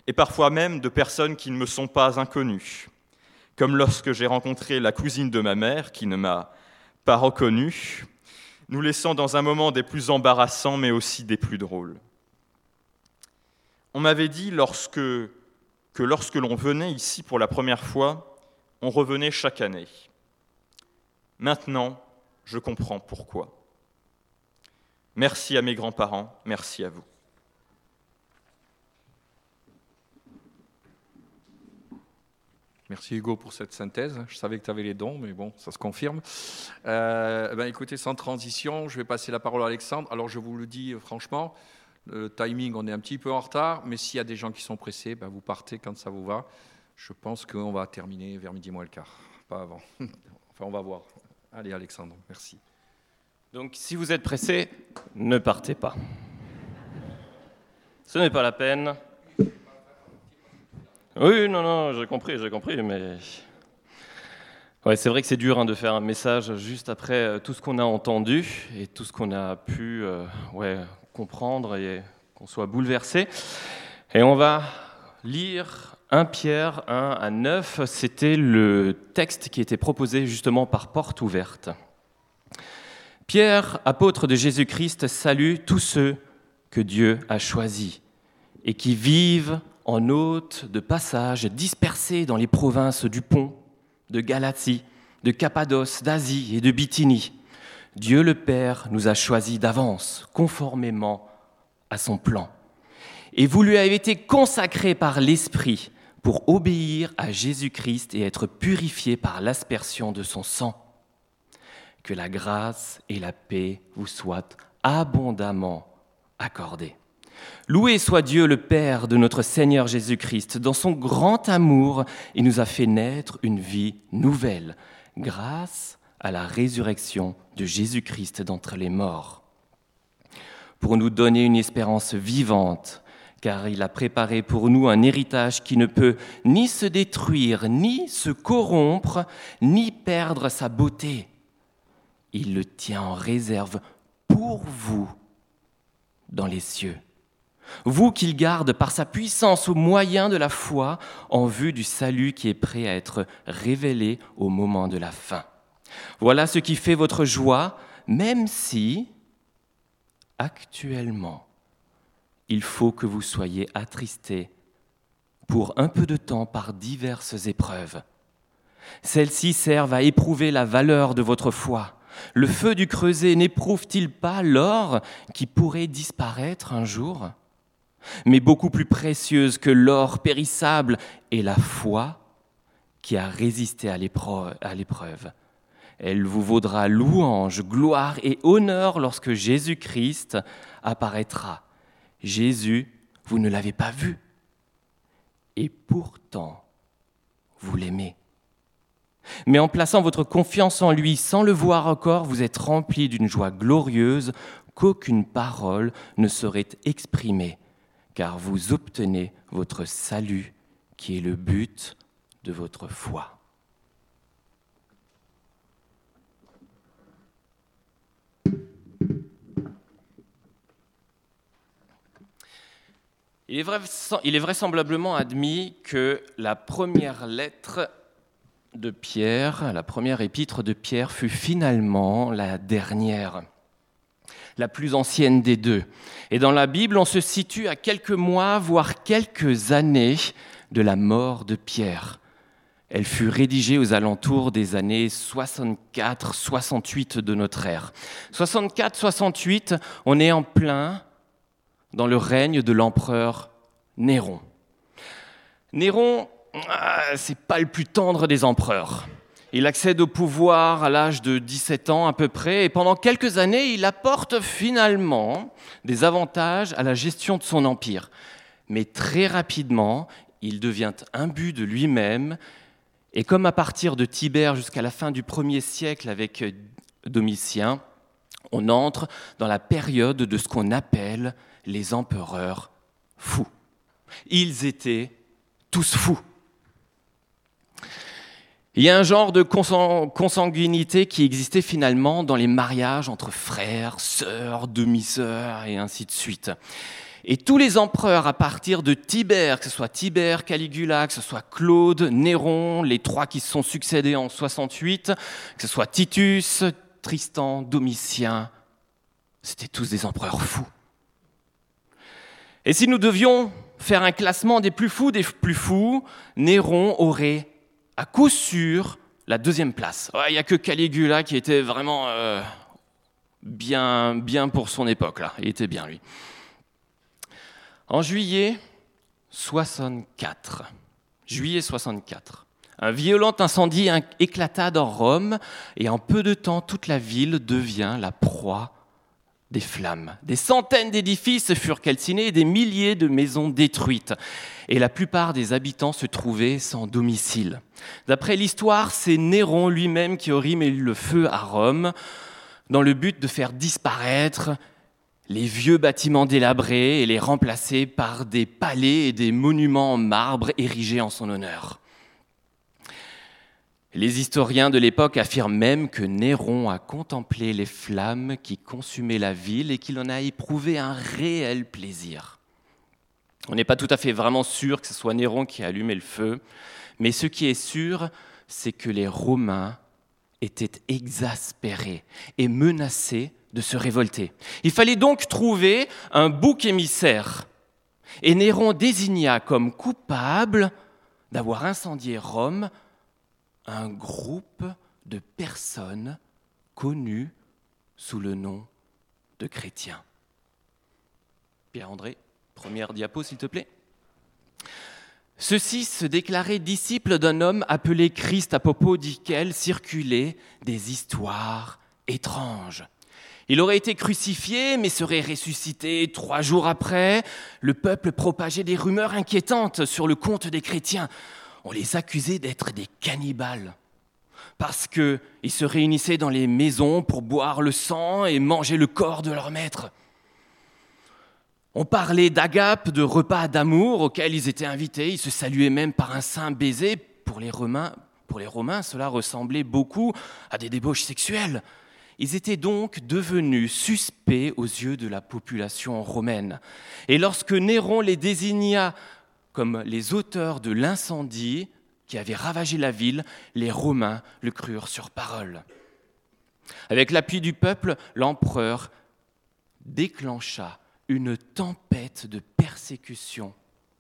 et parfois même de personnes qui ne me sont pas inconnues, comme lorsque j'ai rencontré la cousine de ma mère qui ne m'a pas reconnu, nous laissant dans un moment des plus embarrassants mais aussi des plus drôles. On m'avait dit lorsque, que lorsque l'on venait ici pour la première fois, on revenait chaque année. Maintenant, je comprends pourquoi. Merci à mes grands-parents, merci à vous. Merci Hugo pour cette synthèse. Je savais que tu avais les dons, mais bon, ça se confirme. Euh, ben écoutez, sans transition, je vais passer la parole à Alexandre. Alors je vous le dis euh, franchement, le timing, on est un petit peu en retard, mais s'il y a des gens qui sont pressés, ben vous partez quand ça vous va. Je pense qu'on va terminer vers midi moins le quart, pas avant. enfin, on va voir. Allez Alexandre, merci. Donc si vous êtes pressé, ne partez pas. Ce n'est pas la peine. Oui, non, non, j'ai compris, j'ai compris, mais. Ouais, c'est vrai que c'est dur hein, de faire un message juste après euh, tout ce qu'on a entendu et tout ce qu'on a pu euh, ouais, comprendre et qu'on soit bouleversé. Et on va lire 1 Pierre 1 à 9, c'était le texte qui était proposé justement par Porte ouverte. Pierre, apôtre de Jésus-Christ, salue tous ceux que Dieu a choisis et qui vivent en hôtes de passage dispersés dans les provinces du Pont, de Galatie, de Cappadoce, d'Asie et de Bithynie. Dieu le Père nous a choisis d'avance, conformément à son plan. Et vous lui avez été consacrés par l'Esprit pour obéir à Jésus-Christ et être purifiés par l'aspersion de son sang. Que la grâce et la paix vous soient abondamment accordées. Loué soit Dieu le Père de notre Seigneur Jésus-Christ. Dans son grand amour, il nous a fait naître une vie nouvelle, grâce à la résurrection de Jésus-Christ d'entre les morts, pour nous donner une espérance vivante car il a préparé pour nous un héritage qui ne peut ni se détruire, ni se corrompre, ni perdre sa beauté. Il le tient en réserve pour vous dans les cieux. Vous qu'il garde par sa puissance au moyen de la foi en vue du salut qui est prêt à être révélé au moment de la fin. Voilà ce qui fait votre joie, même si, actuellement, il faut que vous soyez attristés pour un peu de temps par diverses épreuves. Celles-ci servent à éprouver la valeur de votre foi. Le feu du creuset n'éprouve-t-il pas l'or qui pourrait disparaître un jour? Mais beaucoup plus précieuse que l'or périssable est la foi qui a résisté à l'épreuve. Elle vous vaudra louange, gloire et honneur lorsque Jésus-Christ apparaîtra Jésus, vous ne l'avez pas vu. Et pourtant, vous l'aimez. Mais en plaçant votre confiance en lui sans le voir encore, vous êtes rempli d'une joie glorieuse qu'aucune parole ne saurait exprimer, car vous obtenez votre salut qui est le but de votre foi. Il est, vraisemblablement admis que la première lettre de Pierre, la première épître de Pierre fut finalement la dernière, la plus ancienne des deux. Et dans la Bible, on se situe à quelques mois, voire quelques années de la mort de Pierre. Elle fut rédigée aux alentours des années 64-68 de notre ère. 64-68, on est en plein dans le règne de l'empereur Néron. Néron, ah, c'est pas le plus tendre des empereurs. Il accède au pouvoir à l'âge de 17 ans à peu près, et pendant quelques années, il apporte finalement des avantages à la gestion de son empire. Mais très rapidement, il devient imbu de lui-même, et comme à partir de Tibère jusqu'à la fin du 1er siècle avec Domitien, on entre dans la période de ce qu'on appelle les empereurs fous. Ils étaient tous fous. Il y a un genre de consanguinité qui existait finalement dans les mariages entre frères, sœurs, demi-sœurs et ainsi de suite. Et tous les empereurs à partir de Tibère, que ce soit Tibère, Caligula, que ce soit Claude, Néron, les trois qui se sont succédés en 68, que ce soit Titus, Tristan, Domitien, c'était tous des empereurs fous. Et si nous devions faire un classement des plus fous des plus fous, Néron aurait à coup sûr la deuxième place. Il n'y a que Caligula qui était vraiment euh, bien, bien pour son époque, là. Il était bien, lui. En juillet 64, juillet 64, un violent incendie éclata dans Rome et en peu de temps, toute la ville devient la proie des flammes. Des centaines d'édifices furent calcinés des milliers de maisons détruites. Et la plupart des habitants se trouvaient sans domicile. D'après l'histoire, c'est Néron lui-même qui aurait mis le feu à Rome dans le but de faire disparaître les vieux bâtiments délabrés et les remplacer par des palais et des monuments en marbre érigés en son honneur. Les historiens de l'époque affirment même que Néron a contemplé les flammes qui consumaient la ville et qu'il en a éprouvé un réel plaisir. On n'est pas tout à fait vraiment sûr que ce soit Néron qui a allumé le feu, mais ce qui est sûr, c'est que les Romains étaient exaspérés et menacés de se révolter. Il fallait donc trouver un bouc émissaire. Et Néron désigna comme coupable d'avoir incendié Rome un groupe de personnes connues sous le nom de chrétiens. Pierre-André, première diapo s'il te plaît. Ceux-ci se déclaraient disciples d'un homme appelé Christ à propos duquel circulaient des histoires étranges. Il aurait été crucifié, mais serait ressuscité trois jours après. Le peuple propageait des rumeurs inquiétantes sur le compte des chrétiens. On les accusait d'être des cannibales, parce qu'ils se réunissaient dans les maisons pour boire le sang et manger le corps de leur maître. On parlait d'agape, de repas d'amour auxquels ils étaient invités. Ils se saluaient même par un saint baiser. Pour les Romains, pour les Romains cela ressemblait beaucoup à des débauches sexuelles. Ils étaient donc devenus suspects aux yeux de la population romaine. Et lorsque Néron les désigna comme les auteurs de l'incendie qui avait ravagé la ville, les Romains le crurent sur parole. Avec l'appui du peuple, l'empereur déclencha une tempête de persécution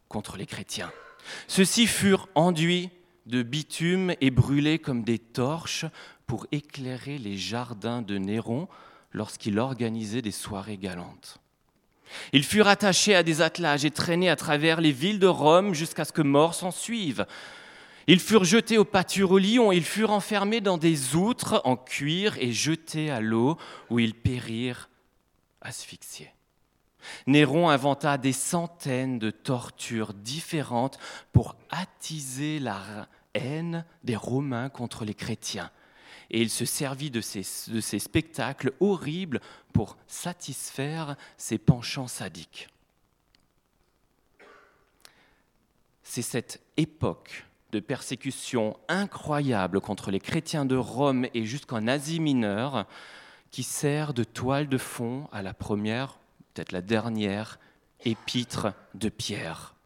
contre les chrétiens. Ceux-ci furent enduits de bitume et brûlés comme des torches pour éclairer les jardins de Néron lorsqu'il organisait des soirées galantes. Ils furent attachés à des attelages et traînés à travers les villes de Rome jusqu'à ce que mort s'en suive. Ils furent jetés au pâture au lion, ils furent enfermés dans des outres en cuir et jetés à l'eau où ils périrent asphyxiés. Néron inventa des centaines de tortures différentes pour attiser la haine des Romains contre les chrétiens. Et il se servit de ces, spectacles horribles pour satisfaire ses penchants sadiques. C'est cette époque de persécution incroyable contre les chrétiens de Rome et jusqu'en Asie mineure qui sert de toile de fond à la première peut-être la dernière épître de Pierre.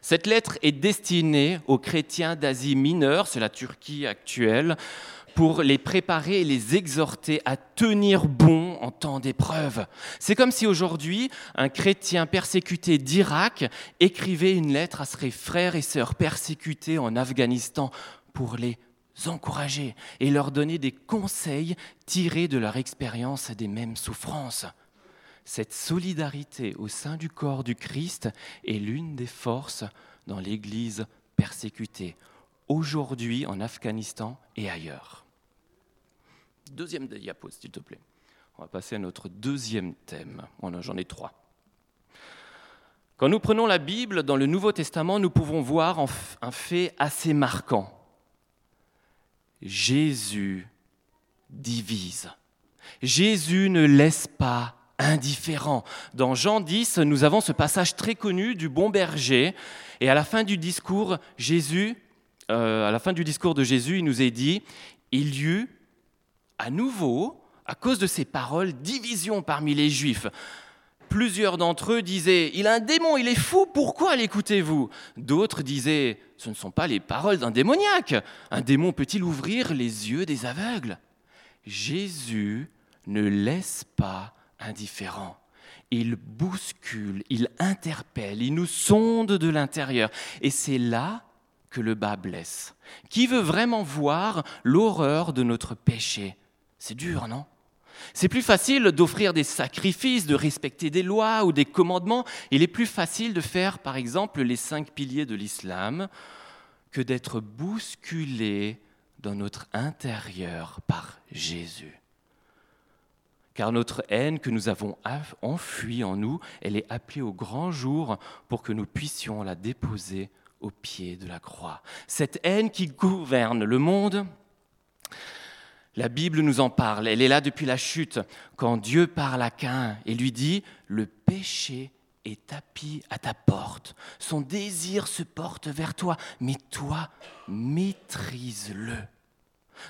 Cette lettre est destinée aux chrétiens d'Asie mineure, c'est la Turquie actuelle, pour les préparer et les exhorter à tenir bon en temps d'épreuve. C'est comme si aujourd'hui un chrétien persécuté d'Irak écrivait une lettre à ses frères et sœurs persécutés en Afghanistan pour les encourager et leur donner des conseils tirés de leur expérience des mêmes souffrances. Cette solidarité au sein du corps du Christ est l'une des forces dans l'Église persécutée, aujourd'hui en Afghanistan et ailleurs. Deuxième diapo, s'il te plaît. On va passer à notre deuxième thème. J'en ai trois. Quand nous prenons la Bible dans le Nouveau Testament, nous pouvons voir un fait assez marquant. Jésus divise. Jésus ne laisse pas indifférent. Dans Jean 10, nous avons ce passage très connu du bon berger. Et à la fin du discours, Jésus, euh, à la fin du discours de Jésus, il nous est dit, il y eut à nouveau, à cause de ces paroles, division parmi les Juifs. Plusieurs d'entre eux disaient Il a un démon, il est fou, pourquoi l'écoutez-vous? D'autres disaient Ce ne sont pas les paroles d'un démoniaque. Un démon peut-il ouvrir les yeux des aveugles? Jésus ne laisse pas indifférent. Il bouscule, il interpelle, il nous sonde de l'intérieur. Et c'est là que le bas blesse. Qui veut vraiment voir l'horreur de notre péché? C'est dur, non? C'est plus facile d'offrir des sacrifices, de respecter des lois ou des commandements. Il est plus facile de faire, par exemple, les cinq piliers de l'islam que d'être bousculé dans notre intérieur par Jésus car notre haine que nous avons enfuie en nous, elle est appelée au grand jour pour que nous puissions la déposer au pied de la croix. Cette haine qui gouverne le monde, la Bible nous en parle, elle est là depuis la chute, quand Dieu parle à Cain et lui dit, le péché est tapis à ta porte, son désir se porte vers toi, mais toi, maîtrise-le.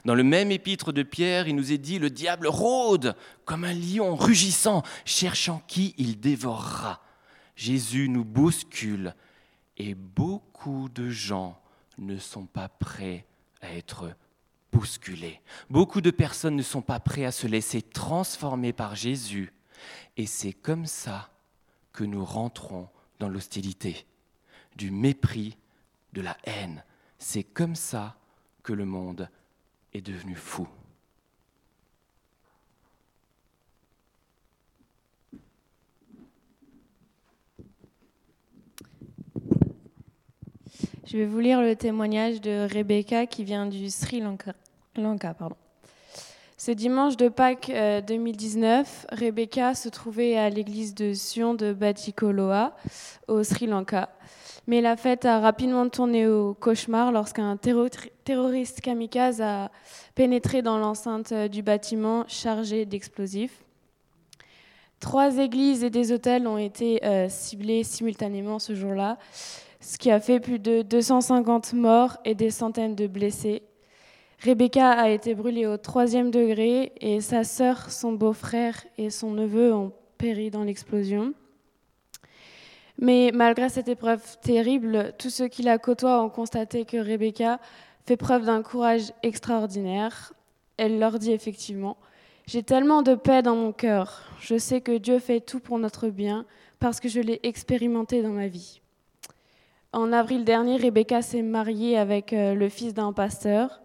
Dans le même épître de Pierre, il nous est dit, le diable rôde comme un lion rugissant, cherchant qui il dévorera. Jésus nous bouscule et beaucoup de gens ne sont pas prêts à être bousculés. Beaucoup de personnes ne sont pas prêts à se laisser transformer par Jésus. Et c'est comme ça que nous rentrons dans l'hostilité, du mépris, de la haine. C'est comme ça que le monde est devenu fou. Je vais vous lire le témoignage de Rebecca qui vient du Sri Lanka. pardon. Ce dimanche de Pâques 2019, euh, Rebecca se trouvait à l'église de Sion de Batikoloa, au Sri Lanka. Mais la fête a rapidement tourné au cauchemar lorsqu'un terroriste kamikaze a pénétré dans l'enceinte euh, du bâtiment chargé d'explosifs. Trois églises et des hôtels ont été euh, ciblés simultanément ce jour-là ce qui a fait plus de 250 morts et des centaines de blessés. Rebecca a été brûlée au troisième degré et sa sœur, son beau-frère et son neveu ont péri dans l'explosion. Mais malgré cette épreuve terrible, tous ceux qui la côtoient ont constaté que Rebecca fait preuve d'un courage extraordinaire. Elle leur dit effectivement, J'ai tellement de paix dans mon cœur. Je sais que Dieu fait tout pour notre bien parce que je l'ai expérimenté dans ma vie. En avril dernier, Rebecca s'est mariée avec euh, le fils d'un pasteur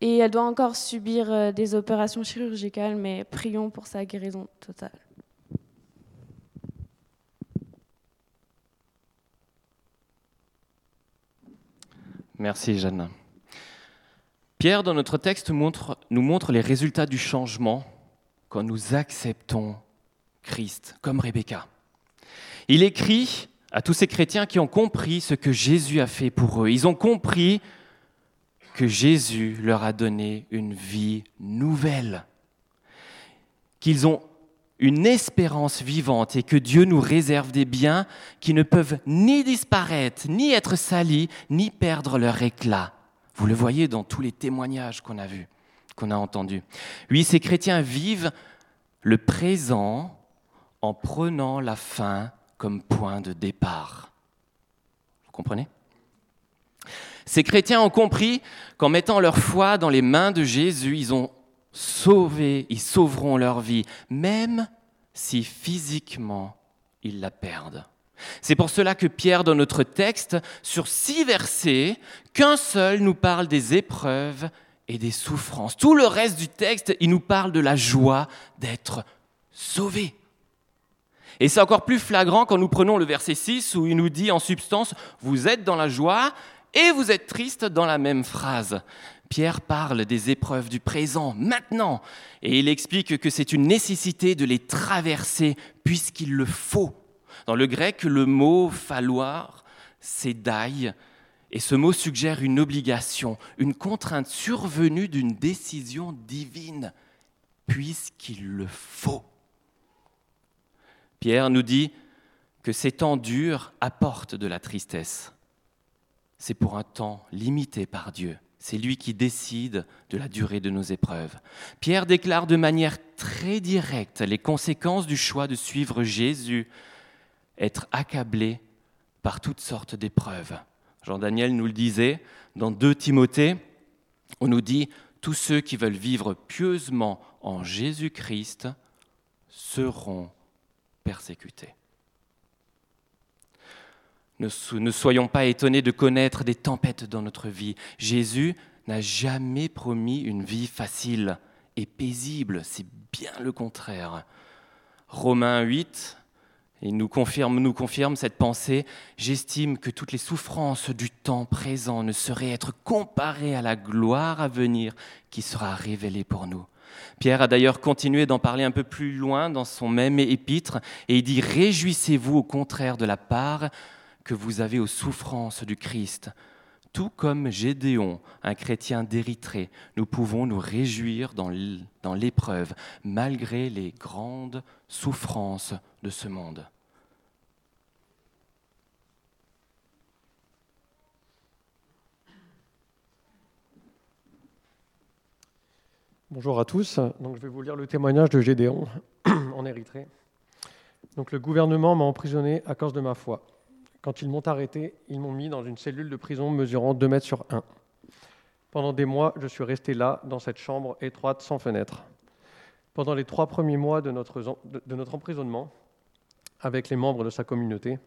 et elle doit encore subir euh, des opérations chirurgicales, mais prions pour sa guérison totale. Merci Jeanne. Pierre, dans notre texte, nous montre les résultats du changement quand nous acceptons Christ, comme Rebecca. Il écrit à tous ces chrétiens qui ont compris ce que Jésus a fait pour eux. Ils ont compris que Jésus leur a donné une vie nouvelle, qu'ils ont une espérance vivante et que Dieu nous réserve des biens qui ne peuvent ni disparaître, ni être salis, ni perdre leur éclat. Vous le voyez dans tous les témoignages qu'on a vus, qu'on a entendus. Oui, ces chrétiens vivent le présent en prenant la fin comme point de départ. Vous comprenez? Ces chrétiens ont compris qu'en mettant leur foi dans les mains de Jésus, ils ont sauvé, ils sauveront leur vie, même si physiquement ils la perdent. C'est pour cela que Pierre, dans notre texte, sur six versets, qu'un seul nous parle des épreuves et des souffrances. Tout le reste du texte, il nous parle de la joie d'être sauvé. Et c'est encore plus flagrant quand nous prenons le verset 6 où il nous dit en substance, vous êtes dans la joie et vous êtes triste dans la même phrase. Pierre parle des épreuves du présent, maintenant, et il explique que c'est une nécessité de les traverser puisqu'il le faut. Dans le grec, le mot falloir, c'est daï, et ce mot suggère une obligation, une contrainte survenue d'une décision divine, puisqu'il le faut. Pierre nous dit que ces temps durs apportent de la tristesse. C'est pour un temps limité par Dieu. C'est lui qui décide de la durée de nos épreuves. Pierre déclare de manière très directe les conséquences du choix de suivre Jésus, être accablé par toutes sortes d'épreuves. Jean-Daniel nous le disait dans 2 Timothée, on nous dit, tous ceux qui veulent vivre pieusement en Jésus-Christ seront persécutés. Ne, soyons pas étonnés de connaître des tempêtes dans notre vie. Jésus n'a jamais promis une vie facile et paisible, c'est bien le contraire. Romains 8, il nous confirme, nous confirme cette pensée. J'estime que toutes les souffrances du temps présent ne sauraient être comparées à la gloire à venir qui sera révélée pour nous. Pierre a d'ailleurs continué d'en parler un peu plus loin dans son même épître, et il dit Réjouissez-vous au contraire de la part que vous avez aux souffrances du Christ. Tout comme Gédéon, un chrétien d'Érythrée, nous pouvons nous réjouir dans l'épreuve, malgré les grandes souffrances de ce monde. Bonjour à tous. Donc, je vais vous lire le témoignage de Gédéon en Érythrée. Donc le gouvernement m'a emprisonné à cause de ma foi. Quand ils m'ont arrêté, ils m'ont mis dans une cellule de prison mesurant 2 mètres sur 1. Pendant des mois, je suis resté là, dans cette chambre étroite sans fenêtre. Pendant les trois premiers mois de notre, emprisonnement, avec les membres de sa communauté,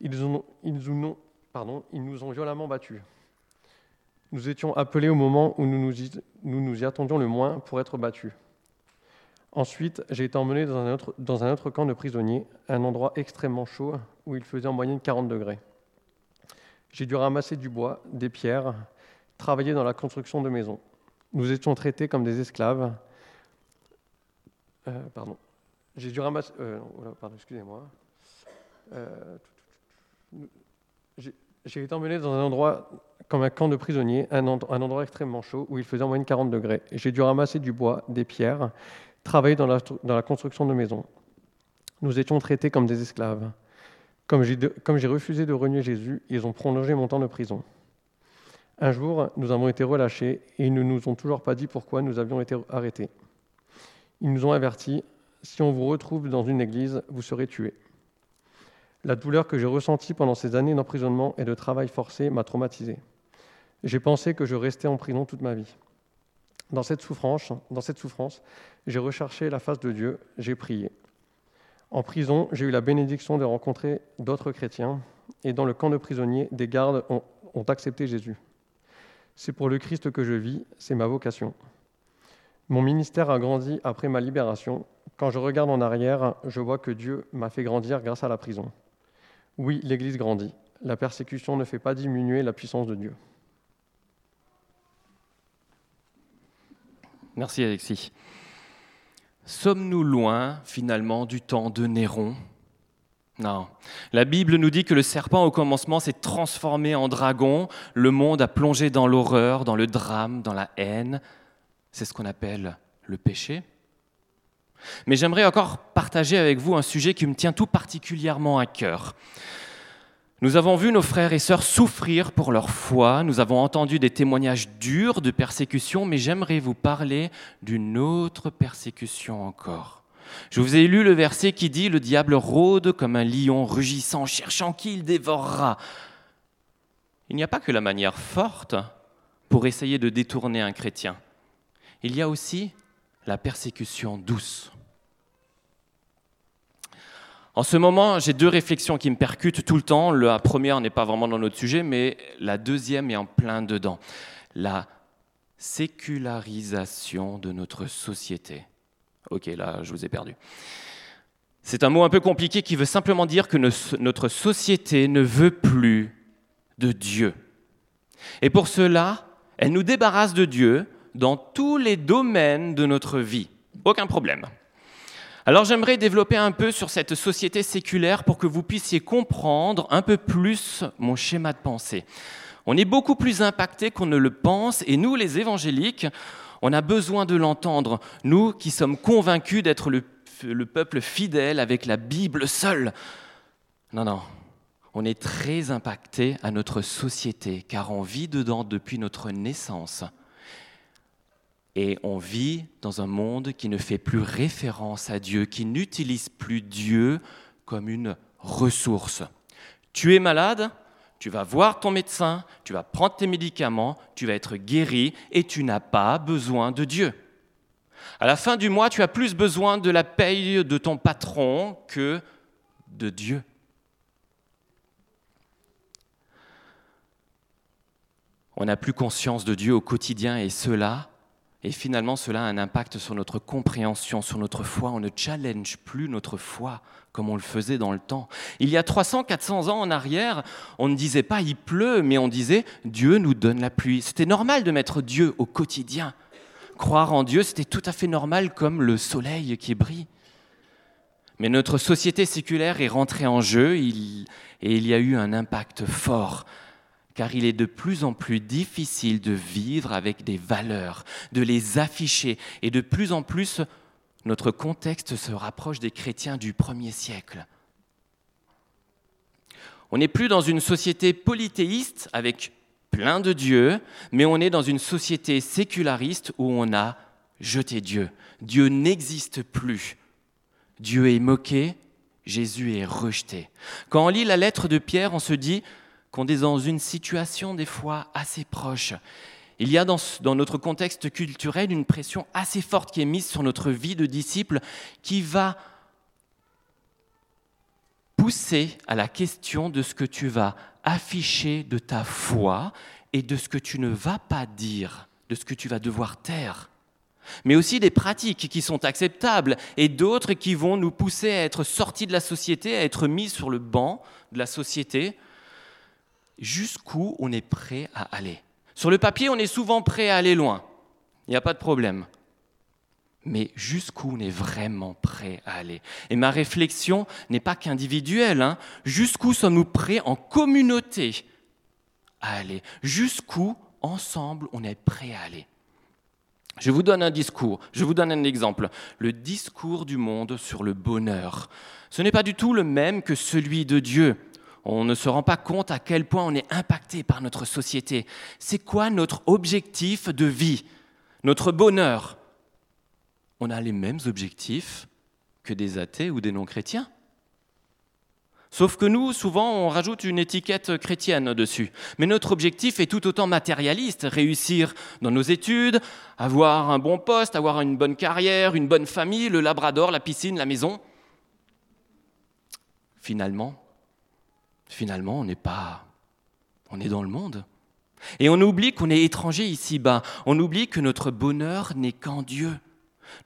ils, nous, ont violemment battus. Nous étions appelés au moment où nous nous, y, attendions le moins pour être battus. Ensuite, j'ai été emmené dans un autre camp de prisonniers, un endroit extrêmement chaud où il faisait en moyenne 40 degrés. J'ai dû ramasser du bois, des pierres, travailler dans la construction de maisons. Nous étions traités comme des esclaves. Euh, pardon. J'ai dû ramasser. Euh, pardon, excusez-moi. Euh, j'ai été emmené dans un endroit comme un camp de prisonniers, un, endroit extrêmement chaud où il faisait en moyenne 40 degrés. J'ai dû ramasser du bois, des pierres, travailler dans la construction de maisons. Nous étions traités comme des esclaves. Comme j'ai refusé de renier Jésus, ils ont prolongé mon temps de prison. Un jour, nous avons été relâchés et ils ne nous ont toujours pas dit pourquoi nous avions été arrêtés. Ils nous ont avertis, si on vous retrouve dans une église, vous serez tués. La douleur que j'ai ressentie pendant ces années d'emprisonnement et de travail forcé m'a traumatisé. J'ai pensé que je restais en prison toute ma vie. Dans cette souffrance, dans cette souffrance, j'ai recherché la face de Dieu, j'ai prié. En prison, j'ai eu la bénédiction de rencontrer d'autres chrétiens, et dans le camp de prisonniers, des gardes ont, accepté Jésus. C'est pour le Christ que je vis, c'est ma vocation. Mon ministère a grandi après ma libération. Quand je regarde en arrière, je vois que Dieu m'a fait grandir grâce à la prison. Oui, l'Église grandit. La persécution ne fait pas diminuer la puissance de Dieu. Merci Alexis. Sommes-nous loin finalement du temps de Néron? Non. La Bible nous dit que le serpent au commencement s'est transformé en dragon, le monde a plongé dans l'horreur, dans le drame, dans la haine. C'est ce qu'on appelle le péché. Mais j'aimerais encore partager avec vous un sujet qui me tient tout particulièrement à cœur. Nous avons vu nos frères et sœurs souffrir pour leur foi, nous avons entendu des témoignages durs de persécution, mais j'aimerais vous parler d'une autre persécution encore. Je vous ai lu le verset qui dit Le diable rôde comme un lion rugissant, cherchant qui il dévorera. Il n'y a pas que la manière forte pour essayer de détourner un chrétien. Il y a aussi la persécution douce. En ce moment, j'ai deux réflexions qui me percutent tout le temps. La première n'est pas vraiment dans notre sujet, mais la deuxième est en plein dedans. La sécularisation de notre société. Ok, là, je vous ai perdu. C'est un mot un peu compliqué qui veut simplement dire que notre société ne veut plus de Dieu. Et pour cela, elle nous débarrasse de Dieu dans tous les domaines de notre vie. Aucun problème. Alors j'aimerais développer un peu sur cette société séculaire pour que vous puissiez comprendre un peu plus mon schéma de pensée. On est beaucoup plus impacté qu'on ne le pense et nous, les évangéliques, on a besoin de l'entendre. Nous qui sommes convaincus d'être le, le, peuple fidèle avec la Bible seule. Non, non, on est très impacté à notre société car on vit dedans depuis notre naissance. Et on vit dans un monde qui ne fait plus référence à Dieu, qui n'utilise plus Dieu comme une ressource. Tu es malade, tu vas voir ton médecin, tu vas prendre tes médicaments, tu vas être guéri et tu n'as pas besoin de Dieu. À la fin du mois, tu as plus besoin de la paye de ton patron que de Dieu. On n'a plus conscience de Dieu au quotidien et cela et finalement, cela a un impact sur notre compréhension, sur notre foi. On ne challenge plus notre foi comme on le faisait dans le temps. Il y a 300, 400 ans en arrière, on ne disait pas il pleut, mais on disait Dieu nous donne la pluie. C'était normal de mettre Dieu au quotidien. Croire en Dieu, c'était tout à fait normal comme le soleil qui brille. Mais notre société séculaire est rentrée en jeu et il y a eu un impact fort car il est de plus en plus difficile de vivre avec des valeurs, de les afficher, et de plus en plus notre contexte se rapproche des chrétiens du premier siècle. On n'est plus dans une société polythéiste avec plein de dieux, mais on est dans une société séculariste où on a jeté Dieu. Dieu n'existe plus. Dieu est moqué, Jésus est rejeté. Quand on lit la lettre de Pierre, on se dit qu'on est dans une situation des fois assez proche. Il y a dans, dans, notre contexte culturel une pression assez forte qui est mise sur notre vie de disciple qui va pousser à la question de ce que tu vas afficher de ta foi et de ce que tu ne vas pas dire, de ce que tu vas devoir taire. Mais aussi des pratiques qui sont acceptables et d'autres qui vont nous pousser à être sortis de la société, à être mis sur le banc de la société, jusqu'où on est prêt à aller. Sur le papier, on est souvent prêt à aller loin. Il n'y a pas de problème. Mais jusqu'où on est vraiment prêt à aller? Et ma réflexion n'est pas qu'individuelle. Hein. Jusqu'où sommes-nous prêts en communauté à aller? Jusqu'où, ensemble, on est prêt à aller? Je vous donne un discours, je vous donne un exemple. Le discours du monde sur le bonheur. Ce n'est pas du tout le même que celui de Dieu on ne se rend pas compte à quel point on est impacté par notre société. C'est quoi notre objectif de vie? Notre bonheur? On a les mêmes objectifs que des athées ou des non-chrétiens. Sauf que nous, souvent, on rajoute une étiquette chrétienne dessus. Mais notre objectif est tout autant matérialiste, réussir dans nos études, avoir un bon poste, avoir une bonne carrière, une bonne famille, le labrador, la piscine, la maison. Finalement, finalement, on n'est pas. On est dans le monde. Et on oublie qu'on est étranger ici-bas. On oublie que notre bonheur n'est qu'en Dieu.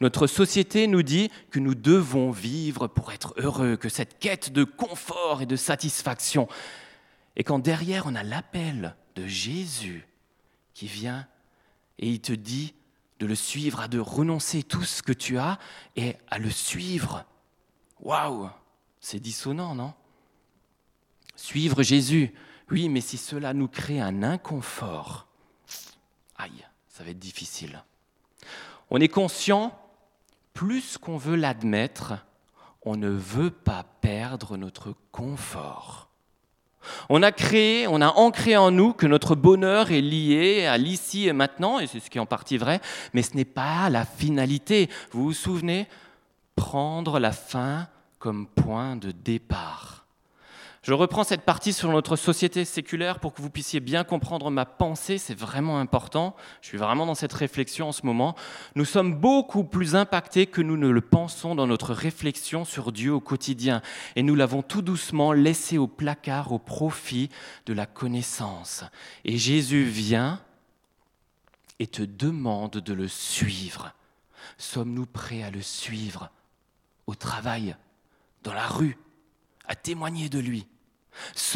Notre société nous dit que nous devons vivre pour être heureux, que cette quête de confort et de satisfaction. Et quand derrière on a l'appel de Jésus qui vient et il te dit de le suivre, à de renoncer tout ce que tu as et à le suivre. Waouh, c'est dissonant, non? Suivre Jésus, oui, mais si cela nous crée un inconfort, aïe, ça va être difficile. On est conscient, plus qu'on veut l'admettre, on ne veut pas perdre notre confort. On a créé, on a ancré en nous que notre bonheur est lié à l'ici et maintenant, et c'est ce qui est en partie vrai, mais ce n'est pas la finalité. Vous vous souvenez? Prendre la fin comme point de départ. Je reprends cette partie sur notre société séculaire pour que vous puissiez bien comprendre ma pensée, c'est vraiment important. Je suis vraiment dans cette réflexion en ce moment. Nous sommes beaucoup plus impactés que nous ne le pensons dans notre réflexion sur Dieu au quotidien. Et nous l'avons tout doucement laissé au placard au profit de la connaissance. Et Jésus vient et te demande de le suivre. Sommes-nous prêts à le suivre au travail, dans la rue, à témoigner de lui?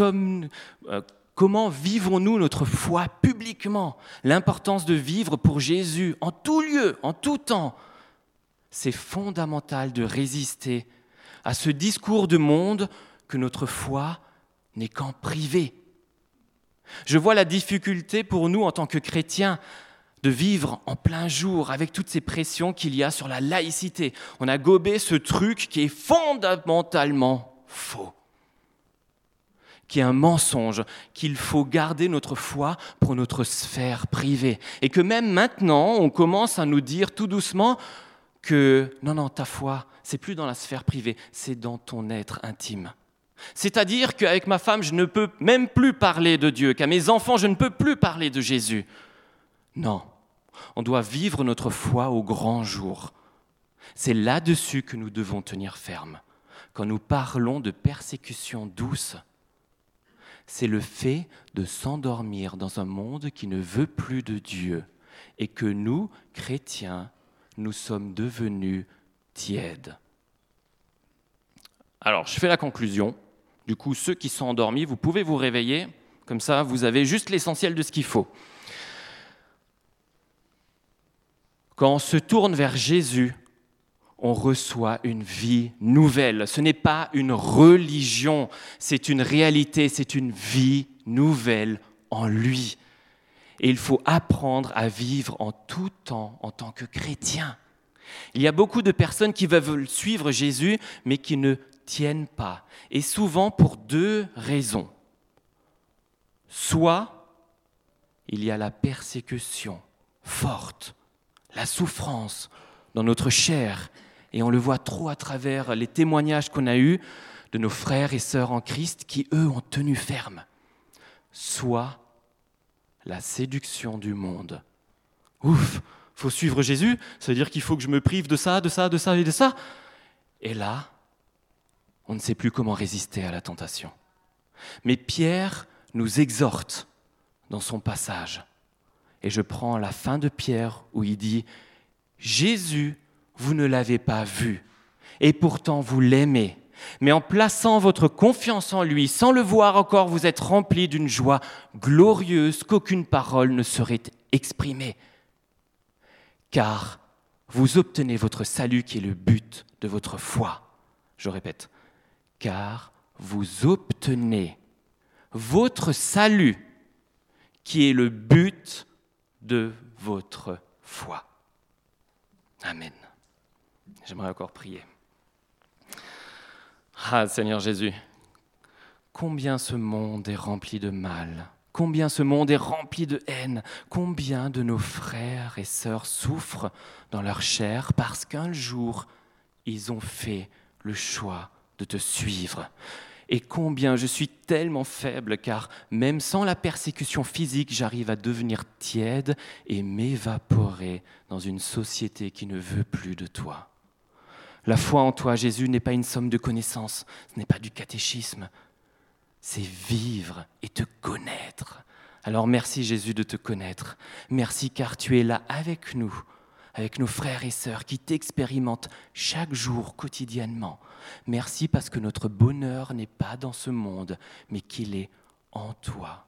Euh, comment vivons-nous notre foi publiquement? L'importance de vivre pour Jésus en tout lieu, en tout temps. C'est fondamental de résister à ce discours de monde que notre foi n'est qu'en privé. Je vois la difficulté pour nous en tant que chrétiens de vivre en plein jour avec toutes ces pressions qu'il y a sur la laïcité. On a gobé ce truc qui est fondamentalement faux qui est un mensonge, qu'il faut garder notre foi pour notre sphère privée. Et que même maintenant, on commence à nous dire tout doucement que non, non, ta foi, c'est plus dans la sphère privée, c'est dans ton être intime. C'est-à-dire qu'avec ma femme, je ne peux même plus parler de Dieu, qu'à mes enfants, je ne peux plus parler de Jésus. Non, on doit vivre notre foi au grand jour. C'est là-dessus que nous devons tenir ferme. Quand nous parlons de persécution douce, c'est le fait de s'endormir dans un monde qui ne veut plus de Dieu et que nous, chrétiens, nous sommes devenus tièdes. Alors, je fais la conclusion. Du coup, ceux qui sont endormis, vous pouvez vous réveiller. Comme ça, vous avez juste l'essentiel de ce qu'il faut. Quand on se tourne vers Jésus, on reçoit une vie nouvelle. Ce n'est pas une religion, c'est une réalité, c'est une vie nouvelle en lui. Et il faut apprendre à vivre en tout temps en tant que chrétien. Il y a beaucoup de personnes qui veulent suivre Jésus, mais qui ne tiennent pas. Et souvent pour deux raisons. Soit il y a la persécution forte, la souffrance dans notre chair et on le voit trop à travers les témoignages qu'on a eus, de nos frères et sœurs en Christ qui, eux, ont tenu ferme, soit la séduction du monde. Ouf, faut suivre Jésus, ça veut dire qu'il faut que je me prive de ça, de ça, de ça et de ça. Et là, on ne sait plus comment résister à la tentation. Mais Pierre nous exhorte dans son passage. Et je prends la fin de Pierre où il dit, Jésus, vous ne l'avez pas vu, et pourtant vous l'aimez. Mais en plaçant votre confiance en lui, sans le voir encore, vous êtes rempli d'une joie glorieuse qu'aucune parole ne saurait exprimer. Car vous obtenez votre salut qui est le but de votre foi. Je répète, car vous obtenez votre salut qui est le but de votre foi. Amen. J'aimerais encore prier. Ah Seigneur Jésus, combien ce monde est rempli de mal, combien ce monde est rempli de haine, combien de nos frères et sœurs souffrent dans leur chair parce qu'un jour ils ont fait le choix de te suivre et combien je suis tellement faible car même sans la persécution physique, j'arrive à devenir tiède et m'évaporer dans une société qui ne veut plus de toi. La foi en toi, Jésus, n'est pas une somme de connaissances, ce n'est pas du catéchisme, c'est vivre et te connaître. Alors merci Jésus de te connaître. Merci car tu es là avec nous avec nos frères et sœurs qui t'expérimentent chaque jour, quotidiennement. Merci parce que notre bonheur n'est pas dans ce monde, mais qu'il est en toi.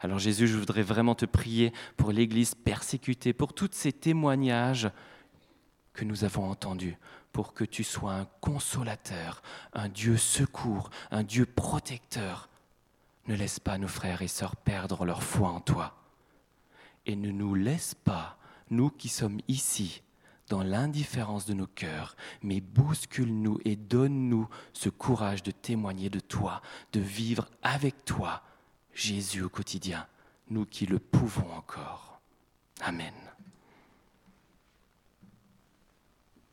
Alors Jésus, je voudrais vraiment te prier pour l'Église persécutée, pour tous ces témoignages que nous avons entendus, pour que tu sois un consolateur, un Dieu secours, un Dieu protecteur. Ne laisse pas nos frères et sœurs perdre leur foi en toi. Et ne nous laisse pas nous qui sommes ici, dans l'indifférence de nos cœurs, mais bouscule-nous et donne-nous ce courage de témoigner de toi, de vivre avec toi, Jésus au quotidien, nous qui le pouvons encore. Amen.